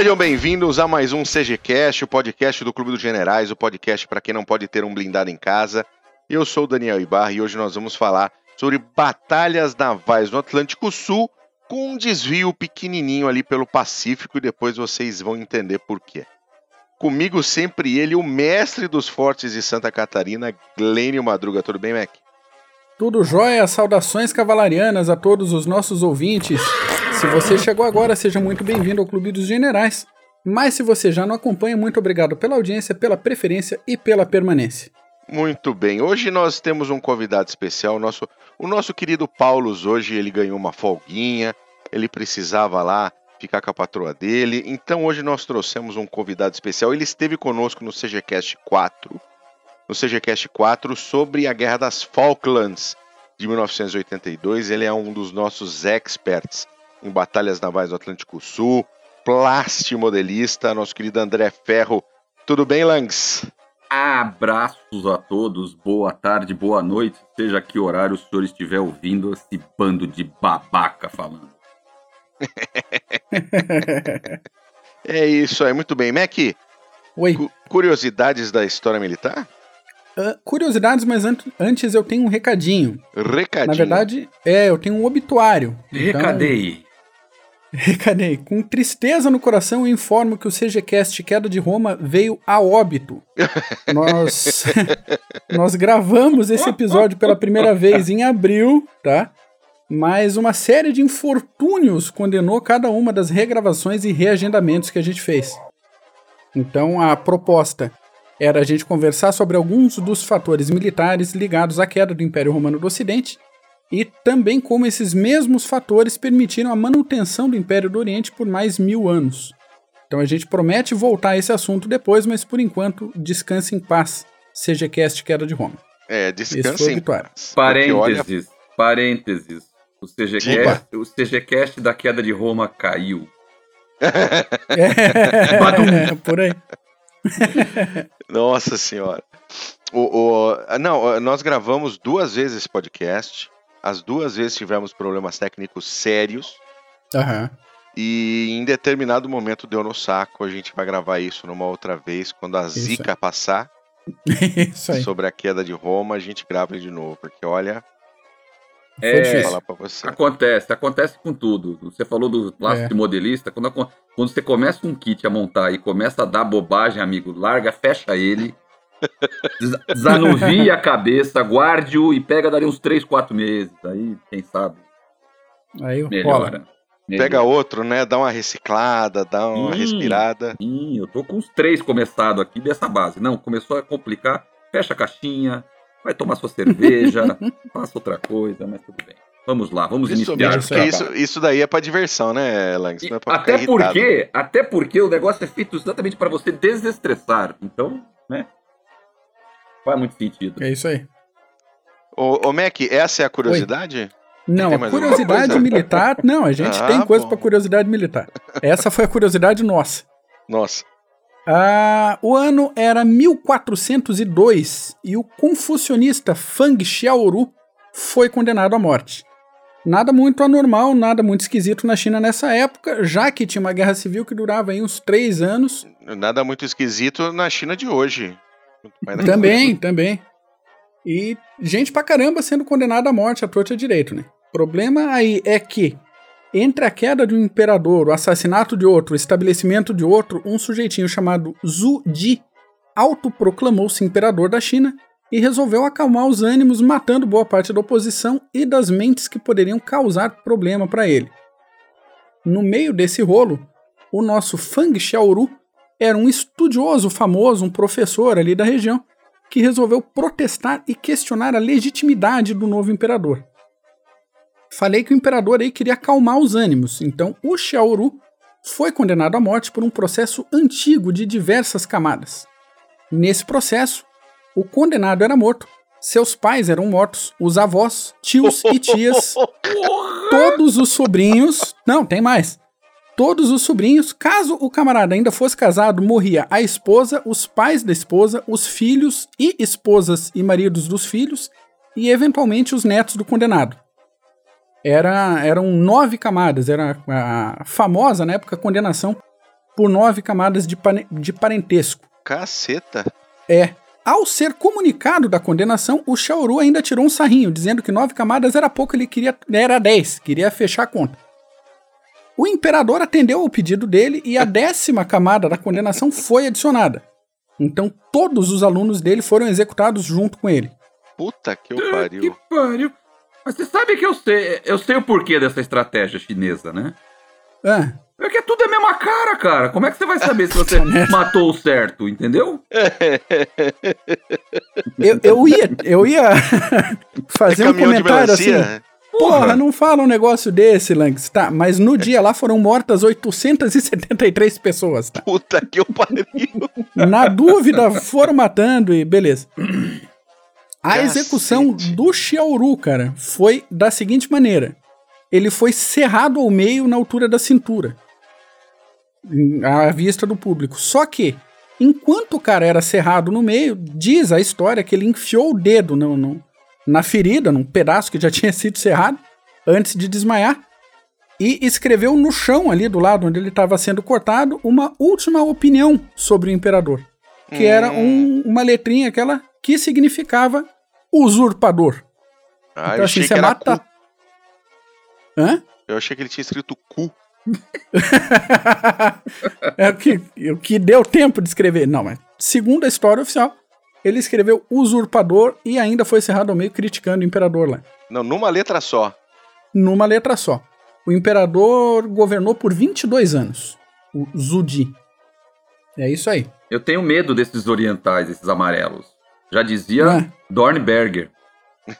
Sejam bem-vindos a mais um CGCast, o podcast do Clube dos Generais, o podcast para quem não pode ter um blindado em casa. Eu sou o Daniel Ibarra e hoje nós vamos falar sobre batalhas navais no Atlântico Sul com um desvio pequenininho ali pelo Pacífico e depois vocês vão entender por quê. Comigo sempre ele, o mestre dos fortes de Santa Catarina, Glênio Madruga. Tudo bem, Mac? Tudo jóia, saudações cavalarianas a todos os nossos ouvintes. Se você chegou agora, seja muito bem-vindo ao Clube dos Generais. Mas se você já não acompanha, muito obrigado pela audiência, pela preferência e pela permanência. Muito bem. Hoje nós temos um convidado especial, o nosso, o nosso querido Paulo. Hoje ele ganhou uma folguinha, ele precisava lá ficar com a patroa dele. Então hoje nós trouxemos um convidado especial. Ele esteve conosco no CGCast 4, no CGCast 4 sobre a Guerra das Falklands de 1982. Ele é um dos nossos experts em batalhas navais do Atlântico Sul, plastimodelista, nosso querido André Ferro. Tudo bem, Langs? Abraços a todos, boa tarde, boa noite, seja que horário o senhor estiver ouvindo esse bando de babaca falando. é isso aí, muito bem. Mac, Oi. Cu curiosidades da história militar? Uh, curiosidades, mas an antes eu tenho um recadinho. Recadinho? Na verdade, é, eu tenho um obituário. Recadei. Então... Recadei. Com tristeza no coração, eu informo que o CGCast Queda de Roma veio a óbito. nós, nós gravamos esse episódio pela primeira vez em abril, tá? Mas uma série de infortúnios condenou cada uma das regravações e reagendamentos que a gente fez. Então a proposta era a gente conversar sobre alguns dos fatores militares ligados à queda do Império Romano do Ocidente e também como esses mesmos fatores permitiram a manutenção do Império do Oriente por mais mil anos. Então a gente promete voltar a esse assunto depois, mas por enquanto, descanse em paz. CGCast Queda de Roma. É, descanse em paz. Parênteses, olha... parênteses. O CGCast, o CGCast da Queda de Roma caiu. é, por aí. Nossa senhora. O, o, não, nós gravamos duas vezes esse podcast. As duas vezes tivemos problemas técnicos sérios. Uhum. E em determinado momento deu no saco. A gente vai gravar isso numa outra vez, quando a isso zica aí. passar. isso aí. Sobre a queda de Roma, a gente grava de novo. Porque olha. É, falar pra você. Acontece, acontece com tudo. Você falou do plástico é. modelista. Quando, quando você começa um kit a montar e começa a dar bobagem, amigo, larga, fecha ele. Desanuvie a cabeça, guarde-o e pega dali uns 3, 4 meses. Aí, quem sabe. Aí melhora. Rola. Pega outro, né? Dá uma reciclada, dá uma sim, respirada. Sim, eu tô com os três começados aqui dessa base. Não, começou a complicar. Fecha a caixinha, vai tomar sua cerveja, faça outra coisa, mas tudo bem. Vamos lá, vamos isso iniciar. Mesmo, isso, isso daí é para diversão, né, Lang? É até porque, até porque o negócio é feito exatamente para você desestressar. Então, né? Faz muito sentido. É isso aí. Ô, ô Mac, essa é a curiosidade? Oi. Não, a curiosidade militar. Não, a gente ah, tem coisa para curiosidade militar. Essa foi a curiosidade nossa. Nossa. Ah, o ano era 1402 e o confucionista Fang Xiaoru foi condenado à morte. Nada muito anormal, nada muito esquisito na China nessa época, já que tinha uma guerra civil que durava aí uns três anos. Nada muito esquisito na China de hoje. Também, também. E gente pra caramba sendo condenada à morte à torta direito, né? O problema aí é que entre a queda de um imperador, o assassinato de outro, o estabelecimento de outro, um sujeitinho chamado Zhu Di autoproclamou-se imperador da China e resolveu acalmar os ânimos, matando boa parte da oposição e das mentes que poderiam causar problema para ele. No meio desse rolo, o nosso Fang Xiaoru era um estudioso famoso, um professor ali da região, que resolveu protestar e questionar a legitimidade do novo imperador. Falei que o imperador aí queria acalmar os ânimos, então o Xiaoru foi condenado à morte por um processo antigo de diversas camadas. Nesse processo, o condenado era morto, seus pais eram mortos, os avós, tios e tias, todos os sobrinhos. Não, tem mais. Todos os sobrinhos, caso o camarada ainda fosse casado, morria a esposa, os pais da esposa, os filhos e esposas e maridos dos filhos e eventualmente os netos do condenado. Era, eram nove camadas, era a famosa na época condenação por nove camadas de, de parentesco. Caceta! É. Ao ser comunicado da condenação, o Xiaoru ainda tirou um sarrinho, dizendo que nove camadas era pouco, ele queria era dez, queria fechar a conta. O imperador atendeu ao pedido dele e a décima camada da condenação foi adicionada. Então todos os alunos dele foram executados junto com ele. Puta que eu pariu. Que pariu. Mas você sabe que eu sei, eu sei o porquê dessa estratégia chinesa, né? É. É que tudo é a mesma cara, cara. Como é que você vai saber se você matou o certo, entendeu? eu, eu ia, eu ia fazer é um comentário assim. Porra, não fala um negócio desse, Lanks, tá? Mas no dia lá foram mortas 873 pessoas, tá? Puta que eu pariu. Na dúvida, foram matando e beleza. A Cacete. execução do Xiaoru, cara, foi da seguinte maneira. Ele foi cerrado ao meio na altura da cintura. À vista do público. Só que, enquanto o cara era cerrado no meio, diz a história que ele enfiou o dedo no, no na ferida, num pedaço que já tinha sido cerrado, antes de desmaiar, e escreveu no chão ali do lado onde ele estava sendo cortado uma última opinião sobre o imperador, que hum. era um, uma letrinha aquela que significava usurpador. Ah, então, assim, você mata. Cu. Hã? Eu achei que ele tinha escrito cu. é o que, o que deu tempo de escrever. Não, mas segundo a história oficial, ele escreveu usurpador e ainda foi cerrado ao meio criticando o imperador lá. Não, numa letra só. Numa letra só. O imperador governou por 22 anos. O Zudi. É isso aí. Eu tenho medo desses orientais, esses amarelos. Já dizia é. Dornberger.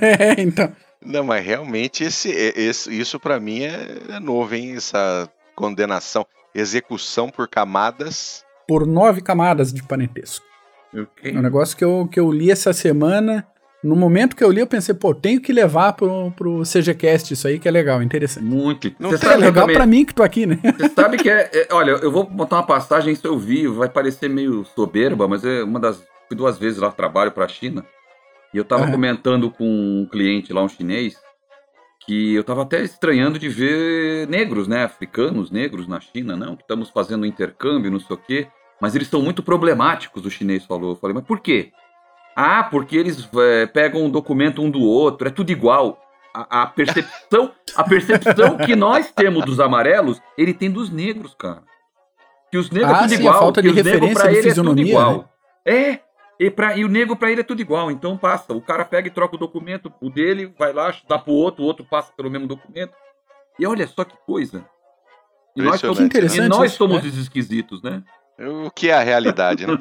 é, então. Não, mas realmente esse, esse isso para mim é, é novo, hein? Essa condenação, execução por camadas. Por nove camadas de parentesco. Okay. É um negócio que eu, que eu li essa semana. No momento que eu li, eu pensei, pô, tenho que levar pro, pro CGCast isso aí, que é legal, interessante. Muito. Não é legal para mim que tô aqui, né? Você sabe que é, é, Olha, eu vou botar uma passagem, isso eu vi, vai parecer meio soberba, mas é uma das. Fui duas vezes lá trabalho pra China. E eu tava comentando com um cliente lá, um chinês, que eu tava até estranhando de ver negros, né? Africanos, negros na China, não, que estamos fazendo um intercâmbio, não sei o quê mas eles são muito problemáticos, o chinês falou. Eu falei, mas por quê? Ah, porque eles é, pegam um documento um do outro, é tudo igual. A, a percepção, a percepção que nós temos dos amarelos, ele tem dos negros, cara. Que os negros ah, é tudo sim, igual, a falta de referência pra ele é tudo igual. Né? É, e, pra, e o negro para ele é tudo igual, então passa. O cara pega e troca o documento, o dele vai lá, dá pro outro, o outro passa pelo mesmo documento. E olha só que coisa. E nós somos, e nós somos os esquisitos, né? O que é a realidade, né?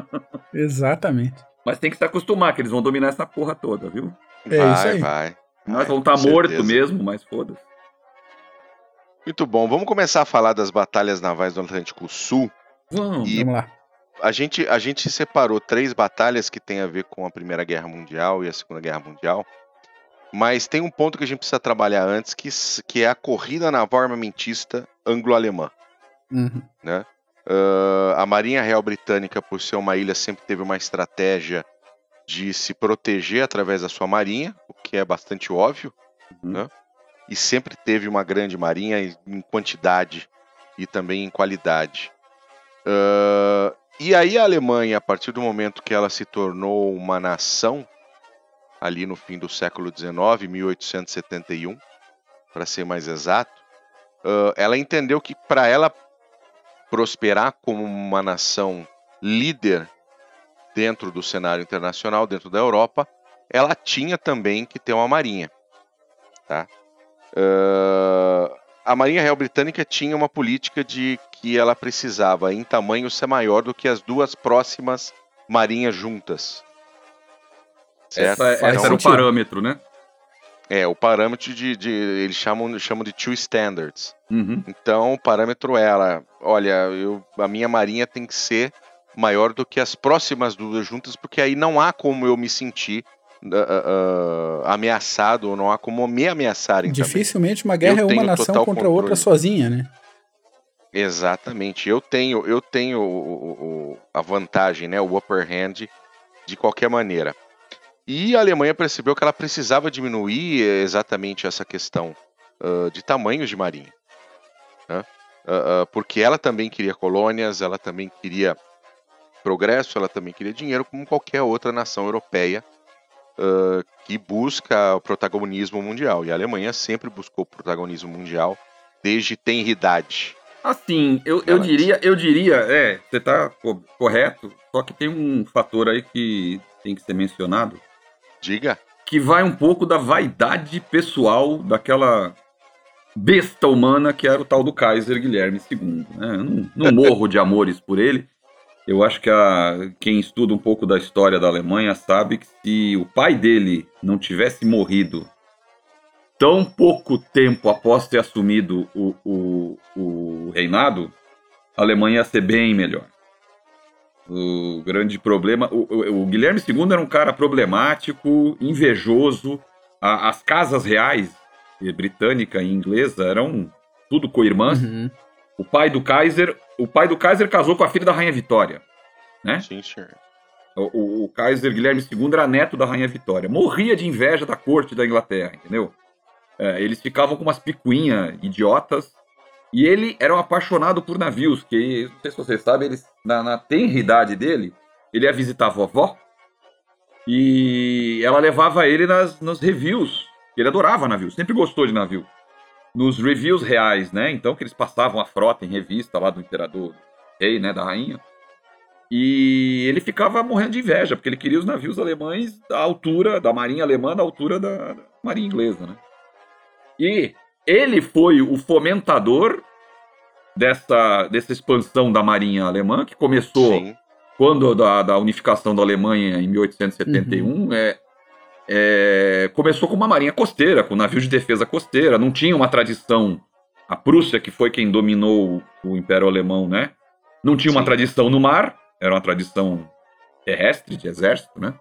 Exatamente. Mas tem que se acostumar, que eles vão dominar essa porra toda, viu? É vai, isso aí. vai. Nós vamos estar tá morto mesmo, mas foda-se. Muito bom. Vamos começar a falar das batalhas navais do Atlântico Sul. Vamos, e vamos lá. A gente, a gente separou três batalhas que tem a ver com a Primeira Guerra Mundial e a Segunda Guerra Mundial. Mas tem um ponto que a gente precisa trabalhar antes, que, que é a corrida naval armamentista anglo-alemã. Uhum. Né? Uh, a Marinha Real Britânica, por ser uma ilha, sempre teve uma estratégia de se proteger através da sua marinha, o que é bastante óbvio, uhum. né? e sempre teve uma grande marinha em quantidade e também em qualidade. Uh, e aí a Alemanha, a partir do momento que ela se tornou uma nação, ali no fim do século XIX, 1871, para ser mais exato, uh, ela entendeu que para ela prosperar como uma nação líder dentro do cenário internacional, dentro da Europa, ela tinha também que ter uma marinha. Tá? Uh, a Marinha Real Britânica tinha uma política de que ela precisava, em tamanho, ser maior do que as duas próximas marinhas juntas. Certo? Essa, essa era o parâmetro, né? É, o parâmetro de, de, eles chamam, chamam de two standards. Uhum. Então, o parâmetro era, olha, eu, a minha marinha tem que ser maior do que as próximas duas juntas, porque aí não há como eu me sentir uh, uh, ameaçado, ou não há como me ameaçarem Dificilmente também. uma guerra eu é uma nação contra controle. outra sozinha, né? Exatamente. Eu tenho, eu tenho o, o, a vantagem, né, o upper hand, de qualquer maneira. E a Alemanha percebeu que ela precisava diminuir exatamente essa questão uh, de tamanhos de marinha. Né? uh, uh, porque ela também queria colônias, ela também queria progresso, ela também queria dinheiro, como qualquer outra nação europeia que busca o protagonismo mundial. E a Alemanha sempre buscou o protagonismo mundial desde tenridade. Assim, eu, eu diria, eu diria, é, você está correto, só que tem um fator aí que tem que ser mencionado. Diga. Que vai um pouco da vaidade pessoal daquela besta humana que era o tal do Kaiser Guilherme II. Né? Não, não morro de amores por ele, eu acho que a, quem estuda um pouco da história da Alemanha sabe que se o pai dele não tivesse morrido tão pouco tempo após ter assumido o, o, o reinado, a Alemanha ia ser bem melhor. O grande problema. O, o, o, Guilherme II era um cara problemático, invejoso. A, as casas reais, britânica e inglesa, eram tudo co-irmãs. Uhum. O pai do Kaiser, o pai do Kaiser casou com a filha da rainha Vitória, né? Sim, senhor. O, o, Kaiser Guilherme II era neto da rainha Vitória. Morria de inveja da corte da Inglaterra, entendeu? É, eles ficavam com umas picuinhas idiotas. E ele era um apaixonado por navios, que não sei se vocês sabem, ele, na, na tenra idade dele, ele ia visitar a vovó. E ela levava ele nas, nos reviews. Ele adorava navios, sempre gostou de navio nos reviews reais, né? Então que eles passavam a frota em revista lá do imperador, rei, né, da rainha. E ele ficava morrendo de inveja, porque ele queria os navios alemães da altura da marinha alemã, da altura da marinha inglesa, né? E ele foi o fomentador dessa, dessa expansão da marinha alemã, que começou Sim. quando da, da unificação da Alemanha em 1871. Uhum. É, é, começou com uma marinha costeira, com navios de defesa costeira, não tinha uma tradição. A Prússia, que foi quem dominou o Império Alemão, né? Não tinha Sim. uma tradição no mar, era uma tradição terrestre, de exército, né?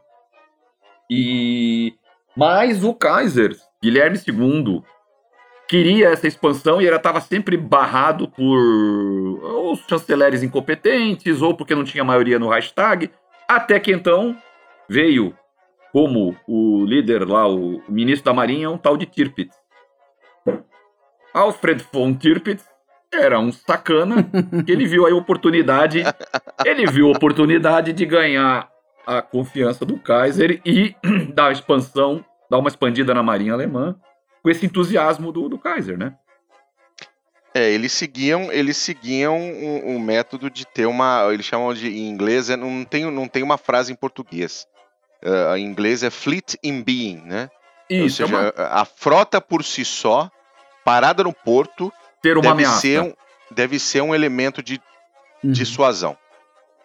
E mas o Kaiser, Guilherme II, queria essa expansão e ele estava sempre barrado por os chanceleres incompetentes ou porque não tinha maioria no Reichstag, até que então veio como o líder lá, o ministro da Marinha, um tal de Tirpitz. Alfred von Tirpitz era um sacana que ele viu a oportunidade, ele viu a oportunidade de ganhar a confiança do Kaiser e dar expansão, dar uma expandida na Marinha Alemã com esse entusiasmo do, do Kaiser, né? É, eles seguiam, eles seguiam um, um, método de ter uma, eles chamam de em inglês, é, não tem, não tem uma frase em português uh, em inglês é fleet in being, né? Isso. Ou seja, é uma... a frota por si só, parada no porto, ter uma deve ameaça. Ser um, deve ser um elemento de uhum. dissuasão.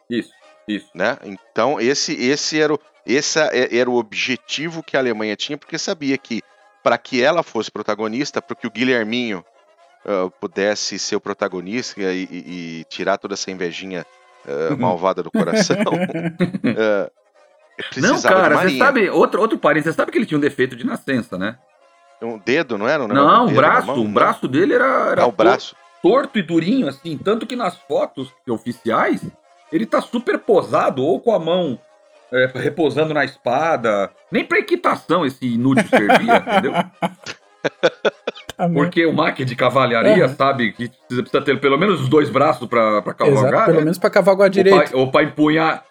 Isso, isso. Né? Então, esse, esse, era o, esse é, era o objetivo que a Alemanha tinha, porque sabia que para que ela fosse protagonista, para que o Guilherminho uh, pudesse ser o protagonista e, e, e, tirar toda essa invejinha uh, malvada do coração, uh, Não, cara, você sabe, outro, outro parênteses, você sabe que ele tinha um defeito de nascença, né? Um dedo, não era? Não, não um braço. O braço dele era, era ah, o braço. torto e durinho, assim. Tanto que nas fotos oficiais, ele tá super posado, ou com a mão é, repousando na espada. Nem pra equitação esse inútil servia, entendeu? Tá Porque o máquina de cavalharia sabe que precisa ter pelo menos os dois braços pra, pra cavalgar. Exato, pelo né? menos pra cavalgar direito. Ou pra, ou pra empunhar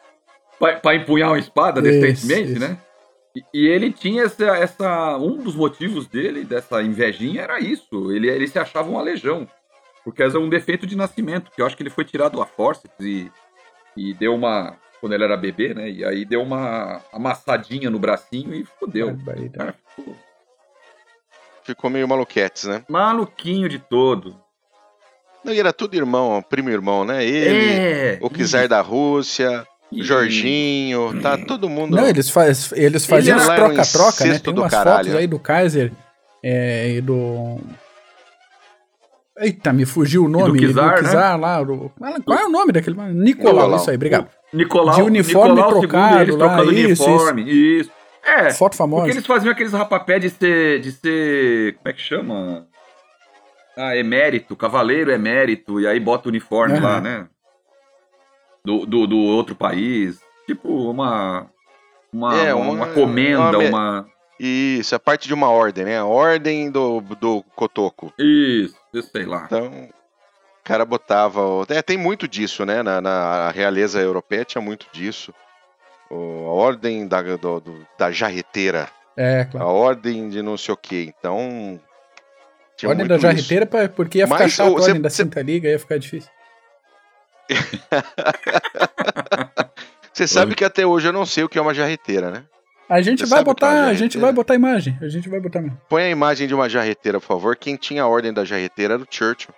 para empunhar uma espada decentemente, isso. né? E, e, ele tinha essa, essa. Um dos motivos dele, dessa invejinha, era isso. Ele, ele se achava uma legião. Porque era um defeito de nascimento, que eu acho que ele foi tirado a forceps e, e deu uma. Quando ele era bebê, né? E aí deu uma amassadinha no bracinho e fodeu. Cara, ficou... ficou meio maluquetes, né? Maluquinho de todo. Não, e era tudo irmão, primo irmão, né? Ele, é, o czar da Rússia, Jorginho, tá todo mundo. Não, eles, faz, eles faziam troca-troca, né? Tem umas caralho. fotos aí do Kaiser é, e do. Eita, me fugiu o nome. E do Kizar, do Kizar né? lá. Do... Qual é o nome daquele? Nicolau, Nicolau. isso aí, obrigado. Nicolau, de uniforme Nicolau, trocado eles lá, trocando isso, uniforme, isso. isso. É, foto famosa. Porque eles faziam aqueles rapapé de ser, de ser, como é que chama? Ah, emérito, cavaleiro emérito, e aí bota o uniforme uhum. lá, né? do, do, do outro país. Tipo, uma. Uma, é, uma, uma comenda, uma, uma, Isso, é parte de uma ordem, né? A ordem do, do Cotoco. Isso, sei lá. Então. cara botava. É, tem muito disso, né? Na, na realeza europeia tinha muito disso. O, a ordem da, do, do, da jarreteira. É, claro. A ordem de não sei o quê. Então. Ordem da jarreteira, isso. porque ia ficar Mas, chato a ordem cê, da Cinta Liga, ia ficar difícil. Você sabe que até hoje eu não sei o que é uma jarreteira, né? A gente Você vai botar, é a gente vai botar a imagem. A gente vai botar mesmo. Põe a imagem de uma jarreteira, por favor. Quem tinha a ordem da jarreteira era o Churchill.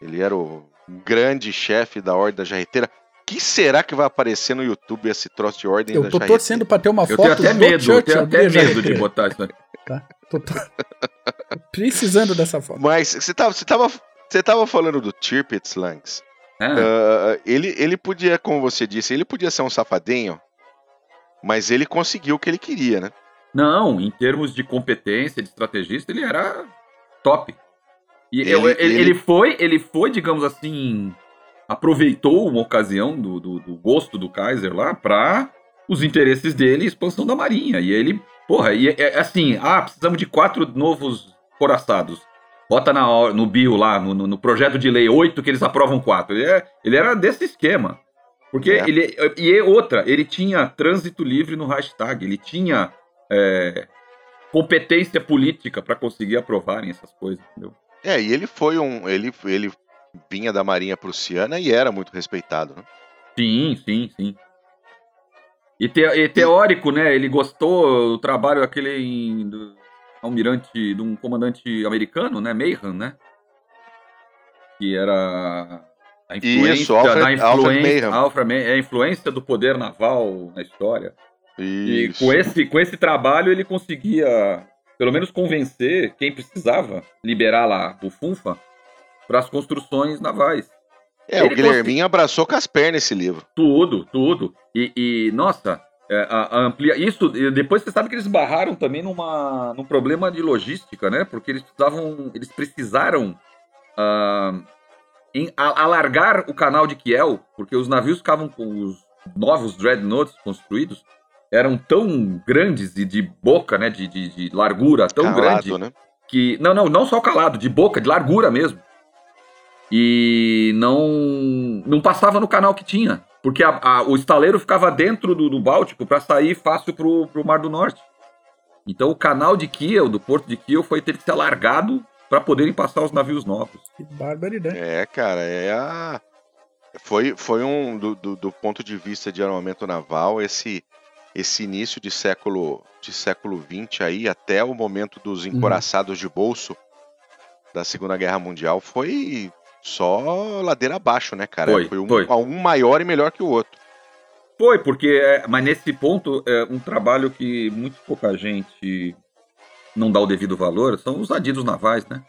Ele era o grande chefe da ordem da jarreteira. O que será que vai aparecer no YouTube esse troço de ordem eu da jarreteira? Eu tô torcendo pra ter uma foto eu tenho até medo, Churchill. Eu tenho até medo de botar isso aqui. Tá? Tô, tô... Precisando dessa foto. Mas você tava, você tava, você tava falando do Tirpitz, Langs. É. Uh, ele, ele podia, como você disse, ele podia ser um safadinho, mas ele conseguiu o que ele queria, né? Não, em termos de competência, de estrategista, ele era top. E ele, eu, ele, ele... foi, ele foi, digamos assim, aproveitou uma ocasião do, do, do gosto do Kaiser lá para os interesses dele e expansão da Marinha. E ele, porra, e é, assim, ah, precisamos de quatro novos coraçados. Bota na, no bio lá, no, no, projeto de lei 8 que eles aprovam quatro. Ele, é, ele era desse esquema. Porque é. ele. E outra, ele tinha trânsito livre no hashtag, ele tinha é, competência política para conseguir aprovarem essas coisas, entendeu? É, e ele foi um. Ele, ele vinha da Marinha Prussiana e era muito respeitado, né? Sim, sim, sim. E, te, e teórico, né? Ele gostou do trabalho daquele do, almirante, de um comandante americano, né? Mayhan, né? Que era a influência, Isso, Alfred, na influência, Alfred Alfred é a influência do poder naval na história. Isso. E com esse, com esse trabalho ele conseguia, pelo menos, convencer quem precisava liberar lá o Funfa para as construções navais. É, ele o Guilherminho consegui... abraçou com as pernas esse livro. Tudo, tudo. E, e nossa, é, a, a amplia... Isso, depois você sabe que eles barraram também numa, num problema de logística, né? Porque eles precisavam, eles precisaram uh, em, alargar o canal de Kiel, porque os navios ficavam com os novos dreadnoughts construídos, eram tão grandes e de boca, né? De, de, de largura tão calado, grande. Né? Que. Não, não, não só calado, de boca, de largura mesmo. E não, não passava no canal que tinha. Porque a, a, o estaleiro ficava dentro do, do Báltico para sair fácil para o Mar do Norte. Então o canal de Kiel, do porto de Kiel, foi ter que ser alargado para poderem passar os navios novos. Que barbaridade. É, cara, é a... Foi, foi um, do, do, do, ponto de vista de armamento naval, esse, esse início de século de século 20 aí, até o momento dos uhum. encoraçados uhum. de bolso da Segunda Guerra Mundial, foi só ladeira abaixo, né, cara? Foi, foi, um, foi. um maior e melhor que o outro. Foi, porque, é, mas nesse ponto, é um trabalho que muito pouca gente não dá o devido valor são os adidos navais, né?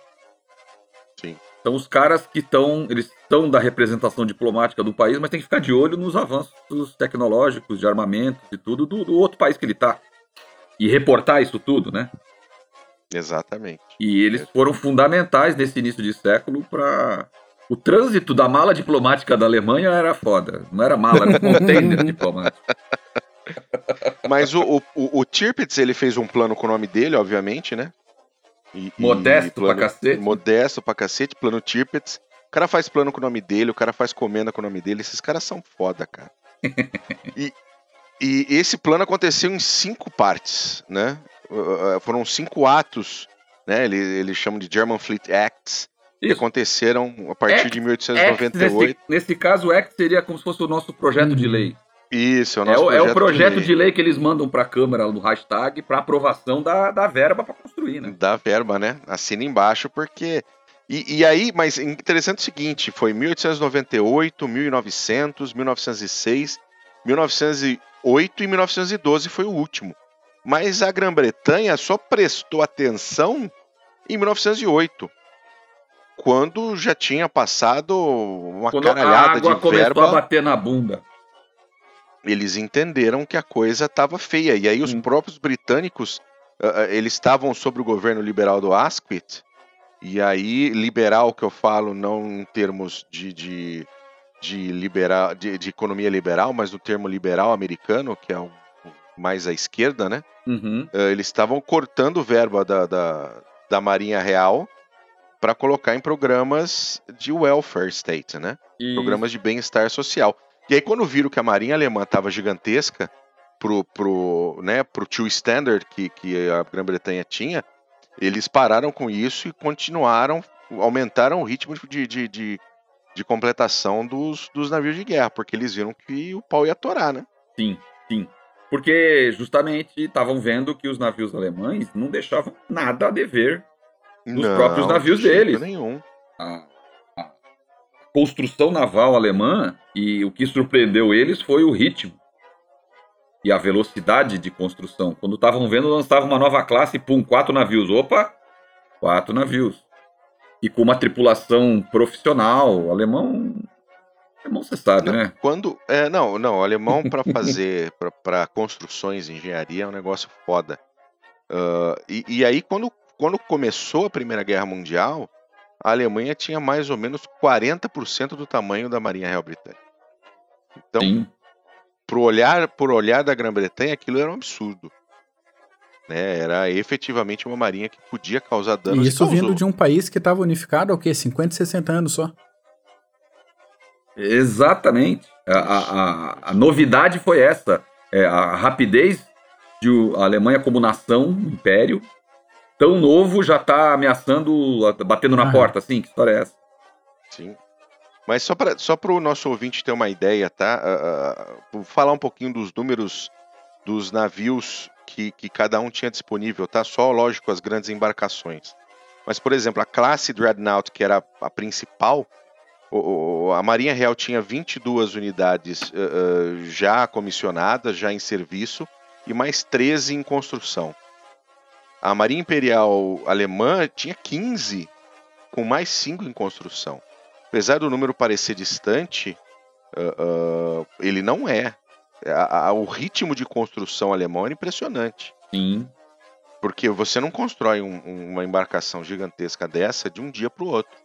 Sim. São os caras que estão, eles estão da representação diplomática do país, mas tem que ficar de olho nos avanços tecnológicos, de armamentos e tudo do, do outro país que ele está. E reportar isso tudo, né? Exatamente. E eles foram fundamentais nesse início de século para o trânsito da mala diplomática da Alemanha era foda. Não era mala, era um container diplomático. Mas o, o, o Tirpitz, ele fez um plano com o nome dele, obviamente, né? E, modesto e plano, pra cacete. Modesto pra cacete, plano Tirpitz. O cara faz plano com o nome dele, o cara faz comenda com o nome dele. Esses caras são foda, cara. e, e esse plano aconteceu em cinco partes, né? Uh, uh, foram cinco atos, né? Eles ele chamam de German Fleet Acts, que aconteceram a partir Act, de 1898. nesse, nesse, caso, o Act seria como se fosse o nosso projeto de lei. Isso, é o nosso é, projeto, é o projeto de lei. de lei. que eles mandam para a Câmara no hashtag para aprovação da, da verba para construir, né? Da verba, né? Assina embaixo, porque. E, e, aí, mas interessante o seguinte: foi 1898, 1900, 1906, 1908 e 1912 foi o último. Mas a Grã-Bretanha só prestou atenção em 1908, quando já tinha passado uma quando caralhada a água de começou verba. a bater na bunda. Eles entenderam que a coisa estava feia e aí os hum. próprios britânicos uh, eles estavam sob o governo liberal do Asquith e aí liberal que eu falo não em termos de, de, de liberal de, de economia liberal, mas no termo liberal americano que é um mais à esquerda, né? Uhum. Uh, eles estavam cortando verba da, da, da Marinha Real para colocar em programas de welfare state, né? E- Programas de bem-estar social. E aí, quando viram que a Marinha Alemã estava gigantesca pro, pro, né, pro two standard que, que a Grã-Bretanha tinha, eles pararam com isso e continuaram, aumentaram o ritmo de, de, de, de completação dos, dos navios de guerra, porque eles viram que o pau ia torar, né? Sim, sim. Porque justamente estavam vendo que os navios alemães não deixavam nada a dever Nos próprios navios de deles. nenhum. a, a construção naval alemã e o que surpreendeu eles foi o ritmo e a velocidade de construção. Quando estavam vendo, lançava uma nova classe, pum, quatro navios. Opa, quatro navios. E com uma tripulação profissional, o alemão, alemão você sabe, Não, né? Quando. É, não, não, o alemão para fazer, para construções e engenharia é um negócio foda. Ah, e, e aí, quando, quando começou a Primeira Guerra Mundial, a Alemanha tinha mais ou menos 40% do tamanho da Marinha Real Britânica. Então, Sim, pro olhar, por olhar da Grã-Bretanha, aquilo era um absurdo. Né? Era efetivamente uma marinha que podia causar danos. E e isso vindo de um país que estava unificado há o quê? 50, 60 anos só. exatamente. A, a- a- a novidade foi essa. É, a rapidez de a Alemanha como nação, império, tão novo já está ameaçando, batendo na Aham. porta, assim? Que história é essa? Sim. Mas só para só o nosso ouvinte ter uma ideia, tá? Ah, ah, vou falar um pouquinho dos números dos navios que, que cada um tinha disponível, tá? Só, lógico, as grandes embarcações. Mas, por exemplo, a classe Dreadnought, que era a principal, o- o- a Marinha Real tinha 22 unidades ah, ah, já comissionadas, já em serviço, e mais 13 em construção. A Marinha Imperial Alemã tinha 15, com mais 5 em construção apesar do número parecer distante, ah, ah, ele não é. A- a- o ritmo de construção alemão era impressionante. Sim. Porque você não constrói um- um- uma embarcação gigantesca dessa de um dia para o outro.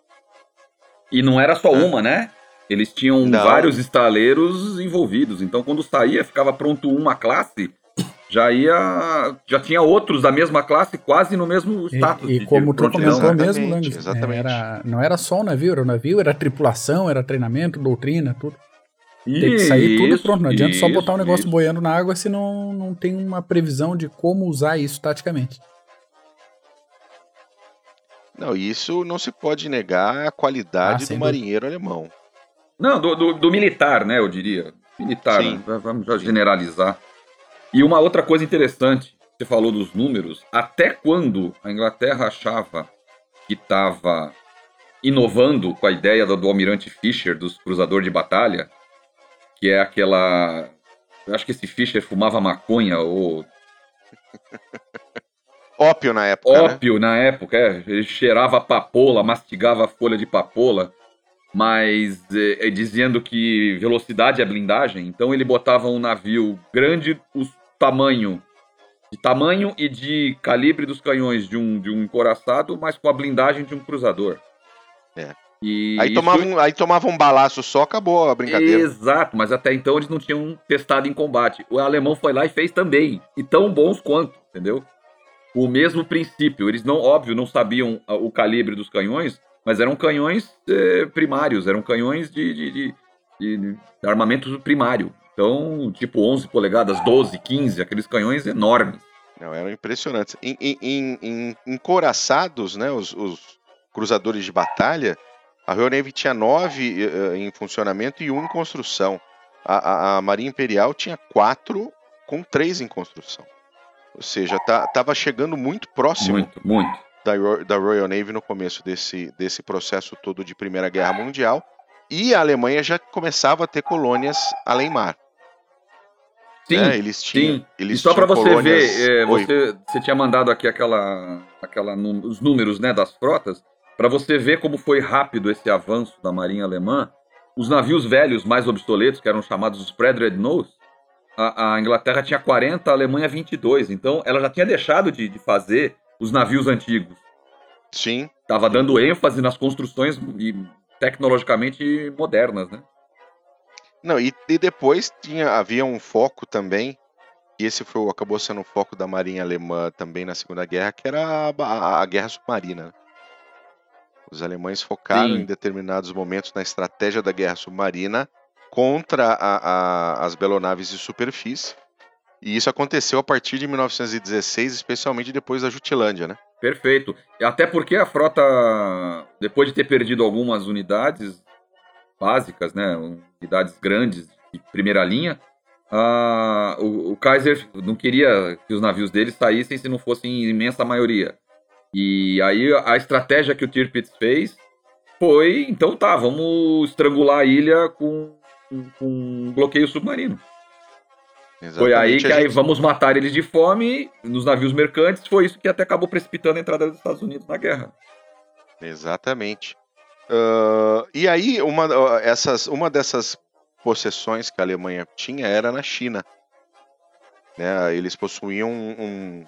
E não era só É. uma, né? Eles tinham Não. vários estaleiros envolvidos. Então, quando saía, ficava pronto uma classe, já ia. Já tinha outros da mesma classe quase no mesmo E, status. e de- como de tu comentou mesmo, Lang, exatamente. era, não era só o navio, era o navio, era tripulação, era treinamento, doutrina, tudo. Tem que sair tudo Isso, pronto. Não adianta só botar um isso, negócio isso. boiando na água se não, não tem uma previsão de como usar isso taticamente. Não, e isso não se pode negar a qualidade Ah, do marinheiro alemão. Não, do, do- do militar, né? Eu diria. Militar, né? Va- vamos já generalizar. E uma outra coisa interessante, você falou dos números, até quando a Inglaterra achava que estava inovando com a ideia do, do almirante Fisher, dos cruzadores de batalha, que é aquela. Eu acho que esse Fisher fumava maconha ou Ópio na época, né? ópio na época, é, ele cheirava papoula, mastigava a folha de papoula, mas é, é, dizendo que velocidade é blindagem, então ele botava um navio grande, o tamanho, de tamanho e de calibre dos canhões de um, de um encoraçado, mas com a blindagem de um cruzador. É. E Aí, isso- tomava um, aí tomava um balaço só, acabou a brincadeira. Exato, mas até então eles não tinham testado em combate. O alemão foi lá e fez também. E tão bons quanto, entendeu? O mesmo princípio. Eles não, óbvio, não sabiam o calibre dos canhões, mas eram canhões eh, primários, eram canhões de, de, de- de- de armamento primário. Então, tipo 11 polegadas, 12, 15, aqueles canhões enormes. Não, eram impressionantes. Em, em, em- encoraçados, né, os, os cruzadores de batalha, a Royal Navy tinha nove eh, em funcionamento e um em construção. A, a- a Marinha Imperial tinha quatro com três em construção. Ou seja, tá, tava chegando muito próximo Muito, muito. da, da Royal Navy no começo desse, desse processo todo de Primeira Guerra Mundial. E a Alemanha já começava a ter colônias além-mar. Sim, né? Eles tinham, Sim, eles e só para você colônias- ver, é, você, você tinha mandado aqui aquela, aquela os números né, das frotas, para você ver como foi rápido esse avanço da marinha alemã. Os navios velhos mais obsoletos, que eram chamados os pré-dreadnoughts, a, a Inglaterra tinha 40, a Alemanha 22. Então ela já tinha deixado de, de fazer os navios antigos. Sim, Estava dando ênfase nas construções e, tecnologicamente modernas, né? Não, e, e depois tinha, havia um foco também, e esse foi, acabou sendo o foco da Marinha Alemã também na Segunda Guerra, que era a, a- guerra submarina. Os alemães focaram Sim. em determinados momentos na estratégia da guerra submarina contra a- a- as belonaves de superfície. E isso aconteceu a partir de 1916, especialmente depois da Jutilândia, né? Perfeito. Até porque a frota, depois de ter perdido algumas unidades básicas, né, unidades grandes de primeira linha, ah, o, o Kaiser não queria que os navios dele saíssem se não fossem em imensa maioria. E aí a estratégia que o Tirpitz fez foi, então tá, vamos estrangular a ilha com, com um bloqueio submarino. Foi aí Exatamente, que aí vamos matar eles de fome nos navios mercantes. Foi isso que até acabou precipitando a entrada dos Estados Unidos na guerra. Exatamente. Ah, e aí, uma, essas, uma dessas possessões que a Alemanha tinha era na China. Né? Eles possuíam um- um-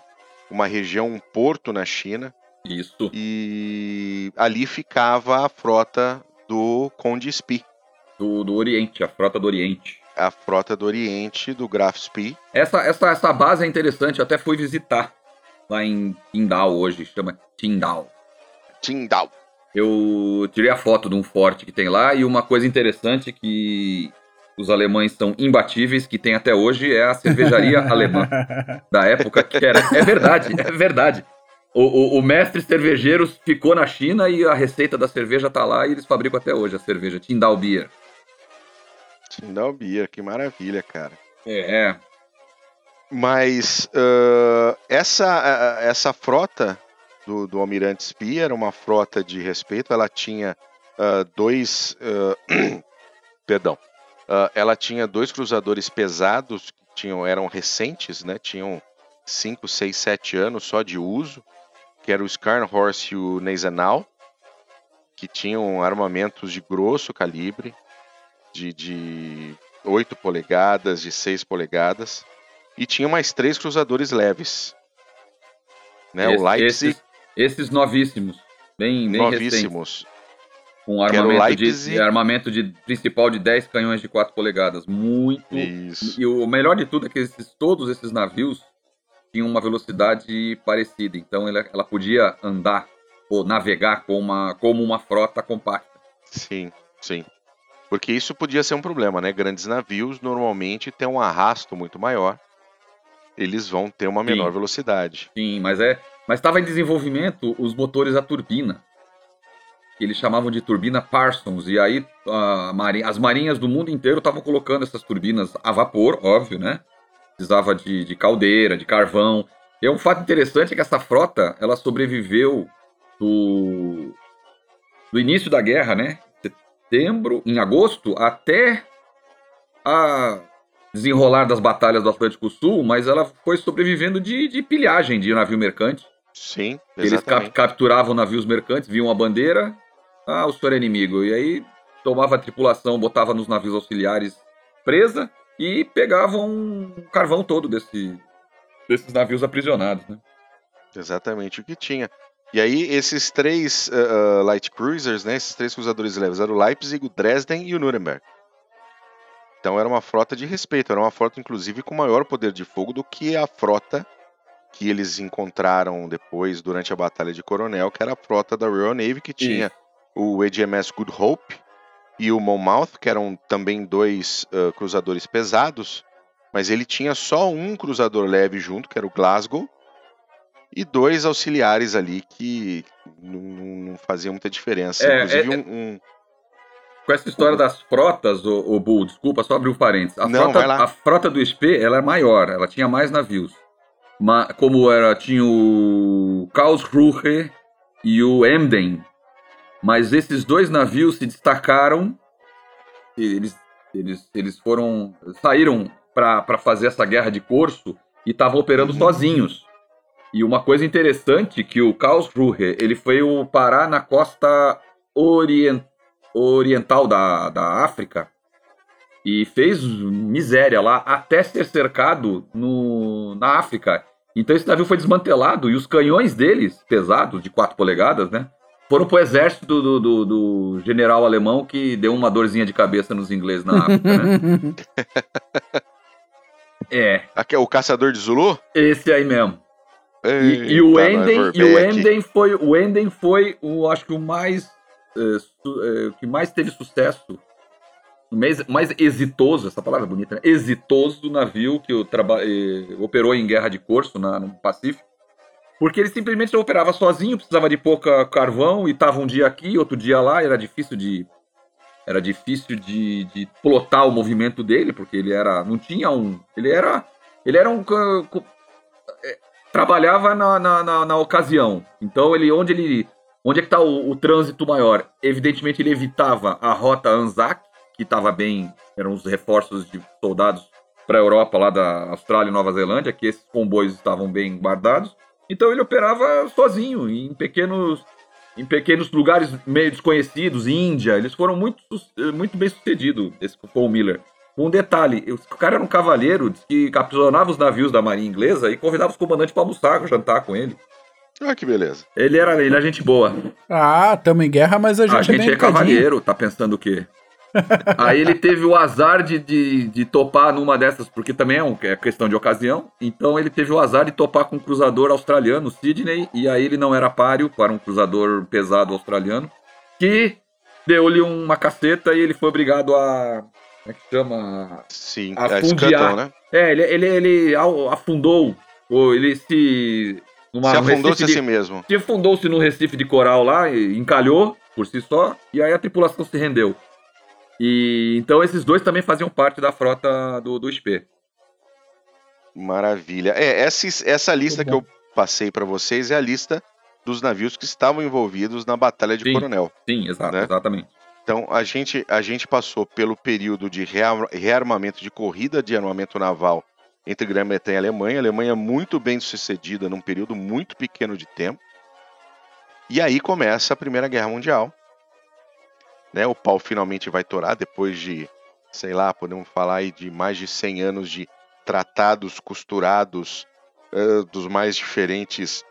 uma região, um porto na China, Isso. e ali ficava a frota do Conde Spee, Do, do Oriente, a frota do Oriente. a frota do Oriente do Graf Spee. Essa, essa, essa base é interessante, eu até fui visitar lá em Qingdao hoje, chama Qingdao. Qingdao. Eu tirei a foto de um forte que tem lá e uma coisa interessante que os alemães são imbatíveis, que tem até hoje, é a cervejaria alemã da época que era. É verdade, é verdade. O, o- o mestre cervejeiro ficou na China e a receita da cerveja tá lá e eles fabricam até hoje a cerveja, Qingdao Beer. Qingdao Beer, que maravilha, cara. É, Mas ah, essa, essa frota do, do Almirante Spee era uma frota de respeito. Ela tinha ah, dois. ah, perdão. Ah, ela tinha dois cruzadores pesados que tinham, eram recentes, né? Tinham 5, 6, 7 anos só de uso, que era o Skarnhorst e o Gneisenau, que tinham armamentos de grosso calibre, de, de 8 polegadas, de 6 polegadas, e tinha mais três cruzadores leves. Né? Esse- o Leipzig, Esses, esses novíssimos, bem, bem recentes, novíssimos. com armamento, de, armamento de principal de 10 canhões de 4 polegadas. Muito. Isso. E o melhor de tudo é que esses- todos esses navios tinham uma velocidade parecida. Então ela, ela podia andar ou navegar com uma, como uma frota compacta. Sim, sim. Porque isso podia ser um problema, né? Grandes navios normalmente têm um arrasto muito maior. Eles vão ter uma menor Sim. velocidade. Sim, mas é. Mas estava em desenvolvimento os motores a turbina. que Eles chamavam de turbina Parsons. E aí a mari- as marinhas do mundo inteiro estavam colocando essas turbinas a vapor, óbvio, né? Precisava de, de caldeira, de carvão. E um fato interessante é que essa frota ela sobreviveu do, do início da guerra, né? Setembro, em agosto, até a desenrolar das batalhas do Atlântico Sul, mas ela foi sobrevivendo de, de pilhagem de navio mercante. Sim, Eles exatamente. capturavam navios mercantes, viam a bandeira, ah, o senhor é inimigo. E aí tomava a tripulação, botava nos navios auxiliares presa e pegavam o carvão todo desse, desses navios aprisionados. Né? Exatamente o que tinha. E aí, esses três ah, ah, light cruisers, né? Esses três cruzadores leves eram o Leipzig, o Dresden e o Nuremberg. Então era uma frota de respeito, era uma frota, inclusive, com maior poder de fogo do que a frota que eles encontraram depois durante a Batalha de Coronel, que era a frota da Royal Navy, que tinha o EDMS Good Hope e o Monmouth, que eram também dois ah, cruzadores pesados, mas ele tinha só um cruzador leve junto, que era o Glasgow, e dois auxiliares ali que não, não faziam muita diferença. É, Inclusive é- um- um, Com essa história das frotas, o, Bull, desculpa, só abrir um parênteses. A, Não, frota, a frota do SP ela é maior, ela tinha mais navios. Como era, tinha o Karlsruhe e o Emden. Mas esses dois navios se destacaram. e Eles, eles, eles foram. saíram para fazer essa guerra de corso e estavam operando Uhum. sozinhos. E uma coisa interessante que o Karlsruhe ele foi o parar na costa orien- oriental da, da África e fez miséria lá até ser cercado no, na África. Então esse navio foi desmantelado e os canhões deles, pesados, de 4 polegadas, né? Foram pro exército do, do, do- general alemão que deu uma dorzinha de cabeça nos ingleses na África, né? É, aqui é o caçador de Zulu? esse aí mesmo. e, e, o Enden, e o Enden foi, o Enden foi o, acho que o mais, é, su, é, que mais teve sucesso, mais, mais exitoso, essa palavra é bonita, né? exitoso navio que o eh, operou em guerra de corso na, no Pacífico, porque ele simplesmente operava sozinho, precisava de pouca carvão e estava um dia aqui, outro dia lá, era difícil de era difícil de, de plotar o movimento dele, porque ele era não tinha um, ele era ele era um é, trabalhava na, na, na, na ocasião. Então ele onde ele onde é que está o, o, trânsito maior? Evidentemente ele evitava a rota Anzac, que estava bem, eram os reforços de soldados para a Europa lá da Austrália e Nova Zelândia, que esses comboios estavam bem guardados. Então ele operava sozinho, em pequenos, em pequenos lugares meio desconhecidos, Índia. Eles foram muito, muito bem sucedidos, esse Paul Miller. Um detalhe, o cara era um cavalheiro que capturava os navios da marinha inglesa e convidava os comandantes para almoçar, jantar com ele. Ah, que beleza. Ele era, ele era gente boa. Ah, tamo em guerra, mas a gente, a gente é, é cavalheiro, tá pensando o quê? Aí ele teve o azar de, de, de, topar numa dessas, porque também é, um, é questão de ocasião. Então ele teve o azar de topar com um cruzador australiano, Sydney, e aí ele não era páreo para um cruzador pesado australiano, que deu-lhe uma caceta e ele foi obrigado a. Como é que chama? Sim, a é né? É, ele, ele, ele afundou, ou ele se. Numa, se afundou-se a si mesmo. Se afundou-se num recife de coral lá, encalhou por si só, e aí a tripulação se rendeu. E então esses dois também faziam parte da frota do, do SP. Maravilha. É, essa, essa lista que eu passei para vocês é a lista dos navios que estavam envolvidos na Batalha de sim, Coronel. Sim, exato, né? exatamente. Então a gente, a gente passou pelo período de rearmamento de corrida de armamento naval entre Grã-Bretanha e Alemanha. A Alemanha muito bem sucedida num período muito pequeno de tempo. E aí começa a Primeira Guerra Mundial, né? O pau finalmente vai torar depois de, sei lá, podemos falar aí de mais de 100 anos de tratados costurados uh, dos mais diferentes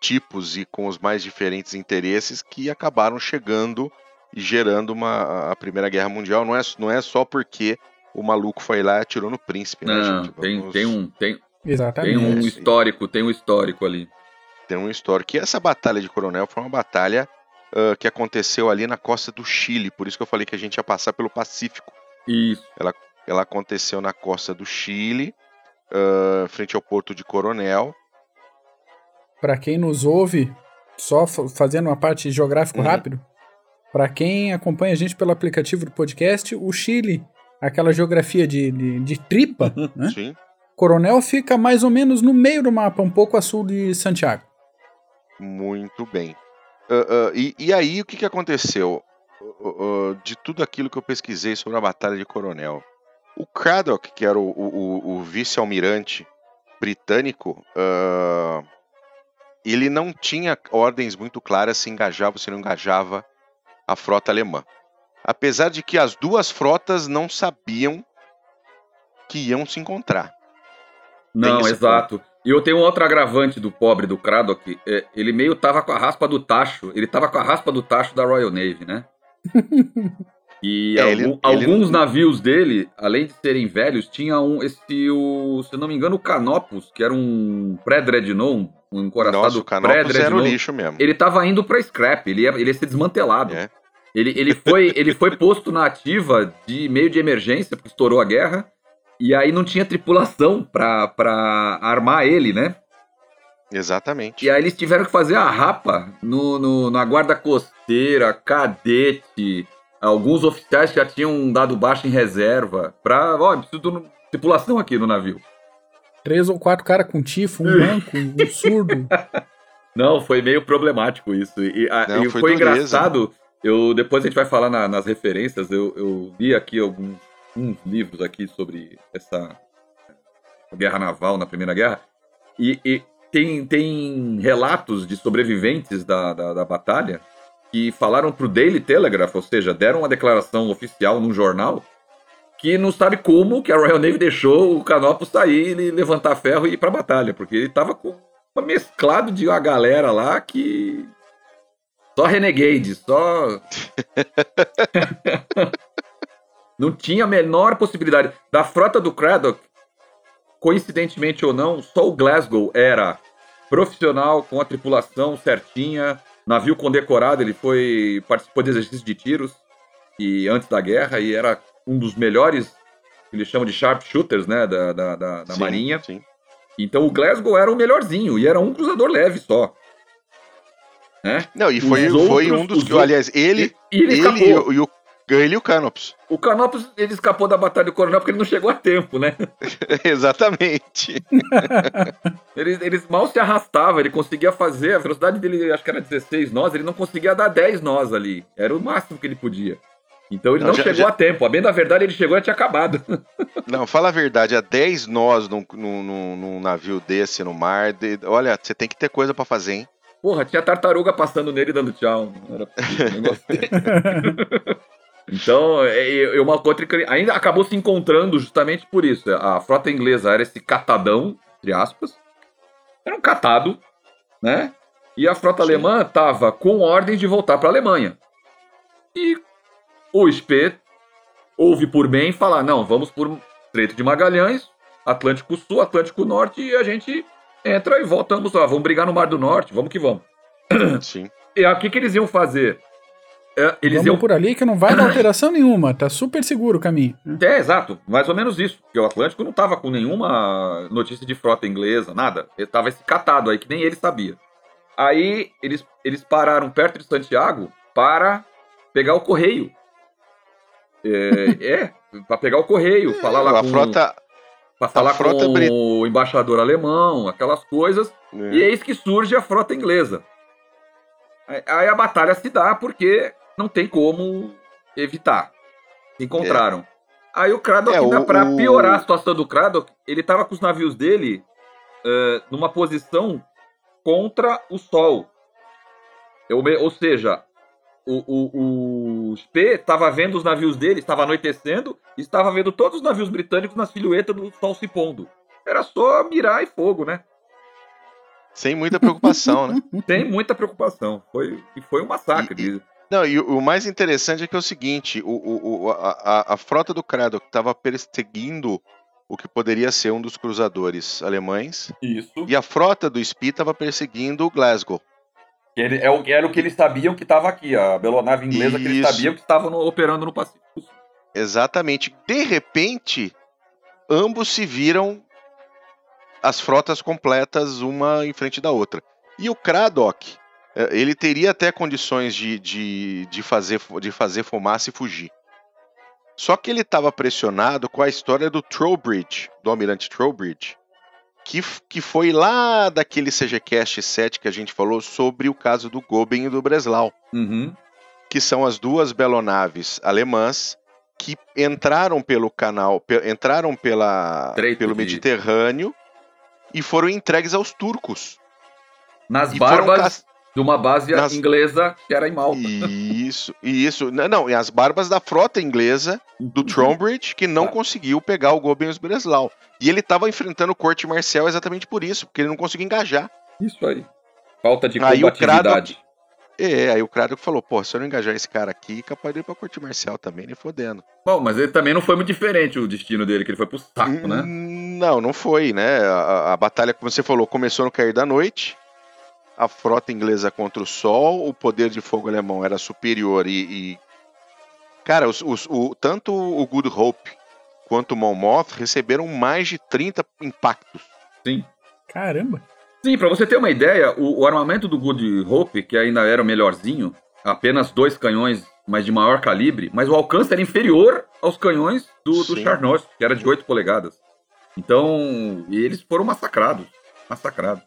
tipos e com os mais diferentes interesses que acabaram chegando e gerando uma a Primeira Guerra Mundial. Não é, não é só porque o maluco foi lá e atirou no príncipe, né, não, gente? Vamos... Tem, tem um tem, Exatamente. tem um histórico, tem um histórico ali. Tem um histórico. E essa batalha de Coronel foi uma batalha uh, que aconteceu ali na costa do Chile, por isso que eu falei que a gente ia passar pelo Pacífico. Isso. Ela, ela aconteceu na costa do Chile, uh, frente ao porto de Coronel. Para quem nos ouve, só fazendo uma parte geográfico uhum. rápido, para quem acompanha a gente pelo aplicativo do podcast, o Chile, aquela geografia de, de, de tripa, né? Sim. Coronel fica mais ou menos no meio do mapa, um pouco a sul de Santiago. Muito bem. Uh, uh, e, e, aí, o que, que aconteceu? Uh, de tudo aquilo que eu pesquisei sobre a Batalha de Coronel. O Craddock, que era o, o, o vice-almirante britânico, ele não tinha ordens muito claras se engajava ou se não engajava a frota alemã. Apesar de que as duas frotas não sabiam que iam se encontrar. Não, exato. Ponto. E eu tenho um outro agravante do pobre do Craddock. É, ele meio tava com a raspa do tacho. Ele tava com a raspa do tacho da Royal Navy, né? E é, algum, ele, alguns ele... navios dele, além de serem velhos, tinha um, esse, o, se não me engano, o Canopus, que era um pré-dreadnought, um encoraçado pré-dreadnought. lixo mesmo. Ele tava indo para scrap, ele ia, ele ia ser desmantelado. É. Ele, ele, foi, ele foi posto na ativa de meio de emergência, porque estourou a guerra. E aí não tinha tripulação pra, pra armar ele, né? Exatamente. E aí eles tiveram que fazer a rapa no, no, na guarda costeira, cadete, alguns oficiais já tinham dado baixo em reserva pra, ó, preciso de tripulação aqui no navio. Três ou quatro caras com tifo, um manco, um surdo. Não, foi meio problemático isso. E, a, Não, e foi, foi engraçado. Eu, depois a gente vai falar na, nas referências. Eu, eu li aqui alguns uns livros aqui sobre essa guerra naval na Primeira Guerra, e, e tem, tem relatos de sobreviventes da, da, da batalha que falaram para o Daily Telegraph, ou seja, deram uma declaração oficial num jornal, que não sabe como que a Royal Navy deixou o Canopus sair e levantar ferro e ir para a batalha, porque ele estava com uma mesclado de uma galera lá que só renegade, só Não tinha a menor possibilidade. Da frota do Craddock, coincidentemente ou não, só o Glasgow era profissional, com a tripulação certinha, navio condecorado, ele foi participou de exercícios de tiros e antes da guerra e era um dos melhores que eles chamam de sharpshooters, né, da, da, da, da Sim, marinha. Sim. Então o Glasgow era o melhorzinho e era um cruzador leve só. Né? Não, e Os foi, outros- foi um dos aliás, ele, E, ele, ele, e, o, e o ele e o Canopus. O Canopus ele escapou da Batalha do Coronel porque ele não chegou a tempo, né? Exatamente. Ele, ele mal se arrastava, ele conseguia fazer, a velocidade dele acho que era 16 nós, ele não conseguia dar 10 nós ali. Era o máximo que ele podia. Então ele Não, não, já- chegou já- a tempo. A bem da verdade, ele chegou e tinha acabado. Não, fala a verdade, há 10 nós num, num, num- navio desse no mar, de- olha, você tem que ter coisa pra fazer, hein? Porra, tinha tartaruga passando nele e dando tchau. Não era um negócio. Então, é, é uma contra ainda acabou se encontrando justamente por isso. A frota inglesa era esse catadão, entre aspas. Era um catado, né? E a frota Sim. alemã estava com ordem de voltar para a Alemanha. E o SP houve por bem falar: não, vamos por Estreito de Magalhães, Atlântico Sul, Atlântico Norte, e a gente entra e voltamos lá. Vamos brigar no Mar do Norte, vamos que vamos. Sim. E aí, o que, que eles iam fazer? É, eles Vamos iam por ali que não vai dar alteração nenhuma, tá super seguro o caminho. É, exato, mais ou menos isso. Porque o Atlântico não tava com nenhuma notícia de frota inglesa, nada. Ele tava esse catado aí, que nem ele sabia. Aí eles, eles pararam perto de Santiago para pegar o correio. É, é para pegar o correio, falar lá a com, frota. pra falar frota com brit- o embaixador alemão, aquelas coisas. né? E eis que surge a frota inglesa. Aí a batalha se dá porque não tem como evitar. Se encontraram. Aí o Craddock, É, ainda o- pra piorar a situação do Craddock, ele tava com os navios dele eh, numa posição contra o sol. Eu ou seja, o, o, o estava vendo os navios dele, estava anoitecendo, e estava vendo todos os navios britânicos na silhueta do sol se pondo. Era só mirar e fogo, né? Sem muita preocupação, né? Tem muita preocupação. Foi, e foi um massacre. Não, e o, mais interessante é que é o seguinte: o, o- a, a- frota do Craddock estava perseguindo o que poderia ser um dos cruzadores alemães, Isso. e a frota do Spee estava perseguindo o Glasgow. Ele, é o- era o que eles sabiam que estava aqui, a belonave inglesa que eles Isso. sabiam que estava operando no Pacífico. Exatamente. De repente, ambos se viram as frotas completas, uma em frente da outra. E o Craddock, eh, ele teria até condições de, de, de, fazer, de fazer fumaça e fugir. Só que ele estava pressionado com a história do Trowbridge, do almirante Trowbridge, que, que foi lá daquele CGCast 7 que a gente falou sobre o caso do Goben e do Breslau Uhum. que são as duas belonaves alemãs que entraram pelo canal, pe- entraram pela, pelo de- Mediterrâneo e foram entregues aos turcos. Nas E barbas de uma base Nas- inglesa que era em Malta. Isso, isso. Não, não, e as barbas da frota inglesa do Trowbridge, que não Tá. conseguiu pegar o Goben e os Breslau. E ele estava enfrentando corte marcial exatamente por isso, porque ele não conseguiu engajar. Isso aí. Falta de Aí o combatividade. É, aí o Craddock falou, pô, se eu não engajar esse cara aqui, capaz de ir pra corte marcial também, nem fodendo. Bom, mas ele também não foi muito diferente o destino dele, que ele foi pro saco, né? Hum, Não, não foi, né? A- a batalha, como você falou, começou no cair da noite. A frota inglesa contra o sol, o poder de fogo alemão era superior e. e- Cara, os, os- o, tanto o Good Hope quanto o Monmouth receberam mais de 30 impactos. Sim. Caramba. Sim, pra você ter uma ideia, o, o armamento do Good Hope, que ainda era o melhorzinho, apenas dois canhões, mas de maior calibre, mas o alcance era inferior aos canhões do, do Sim. Charnoz, que era de 8 polegadas. Então, eles foram massacrados. Massacrados.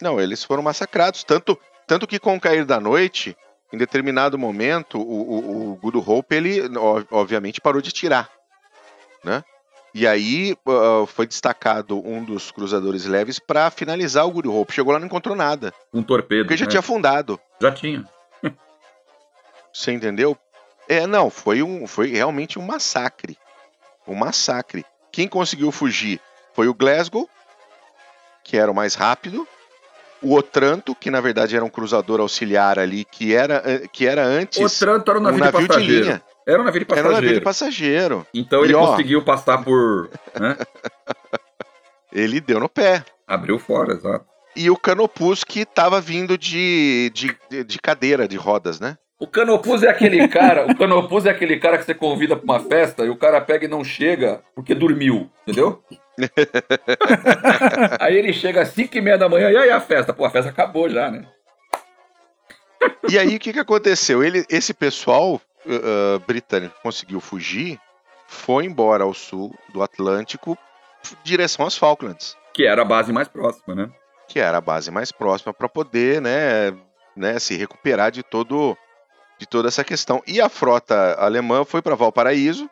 Não, eles foram massacrados. Tanto, tanto que com o cair da noite, em determinado momento, o, o, o Good Hope, ele obviamente parou de tirar. Né? E aí ah, foi destacado um dos cruzadores leves para finalizar o Good Hope. Chegou lá e não encontrou nada. Um torpedo. Porque já né? tinha afundado. Já tinha. Você entendeu? É, não, foi, um, foi realmente um massacre. Um massacre. Quem conseguiu fugir foi o Glasgow, que era o mais rápido. O Otranto, que na verdade era um cruzador auxiliar ali, que era, eh, que era antes O Tranto era um um navio, navio de de passageiro. linha. Era um navio de Era um passageiro. navio de passageiro. Então ele E, ó, conseguiu passar por. né? Ele deu no pé. Abriu fora, exato. e o Canopus que tava vindo de, de, de cadeira de rodas, né? O Canopus é aquele cara, o Canopus é aquele cara que você convida pra uma festa e o cara pega e não chega porque dormiu, entendeu? aí ele chega às 5 e meia da manhã e aí a festa? Pô, a festa acabou já, né? E aí o que, que aconteceu? Ele, esse pessoal uh, britânico conseguiu fugir, foi embora ao sul do Atlântico, direção às Falklands. Que era a base mais próxima, né? Que era a base mais próxima para poder, né, né, se recuperar de todo de toda essa questão. E a frota alemã foi para Valparaíso,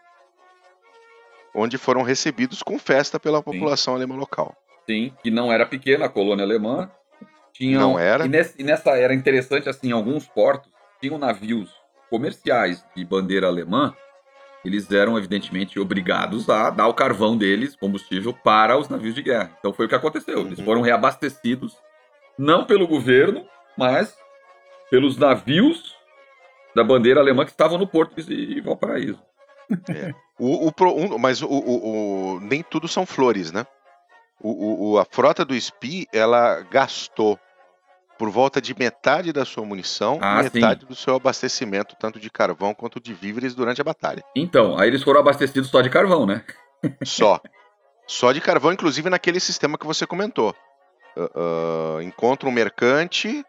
onde foram recebidos com festa pela população Sim. alemã local. Sim, que não era pequena a colônia alemã. Tinham, não era. E, nesse, e nessa era interessante, assim, alguns portos tinham navios comerciais de bandeira alemã, eles eram evidentemente obrigados a dar o carvão deles, combustível, para os navios de guerra. Então foi o que aconteceu. Eles uhum. foram reabastecidos, não pelo governo, mas pelos navios da bandeira alemã que estavam no porto de Valparaíso. É. O, o, um, mas o, o, nem tudo são flores, né? O, a frota do SPI, ela gastou por volta de metade da sua munição ah, metade sim. do seu abastecimento, tanto de carvão quanto de víveres durante a batalha. Então, aí eles foram abastecidos só de carvão, né? só. Só de carvão, inclusive naquele sistema que você comentou. Uh, uh, encontra um mercante,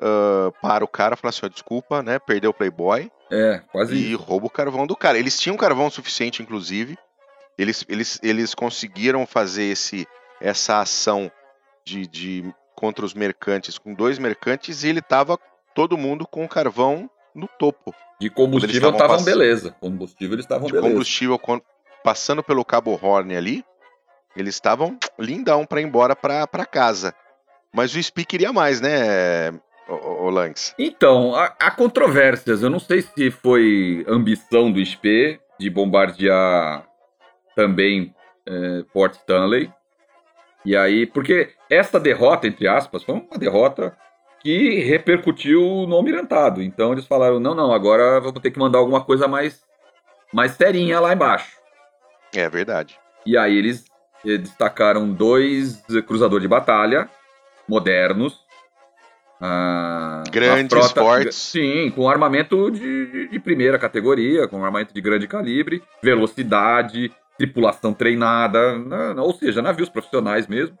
uh, para o cara, fala assim: oh, desculpa, né? Perdeu o Playboy. É, quase E isso. rouba o carvão do cara. Eles tinham carvão suficiente, inclusive. Eles, eles, eles conseguiram fazer esse, essa ação de, de contra os mercantes com dois mercantes e ele tava todo mundo com carvão no topo. De combustível estavam pass... beleza. Combustível eles estavam beleza. combustível passando pelo Cabo Horn ali, eles estavam lindão para ir embora para casa. Mas o Spi queria mais, né, o, o Lanks? Então, há, há, controvérsias. Eu não sei se foi ambição do SP de bombardear também é, Port Stanley e aí, porque essa derrota, entre aspas, foi uma derrota que repercutiu no almirantado. Então eles falaram: não, não, agora vamos ter que mandar alguma coisa mais, mais serinha lá embaixo. É verdade. E aí eles eh, destacaram dois cruzadores de batalha modernos. Ah, Grandes, frota, fortes. Sim, com armamento de, de, primeira categoria, com armamento de grande calibre, velocidade, tripulação treinada, né, ou seja, navios profissionais mesmo,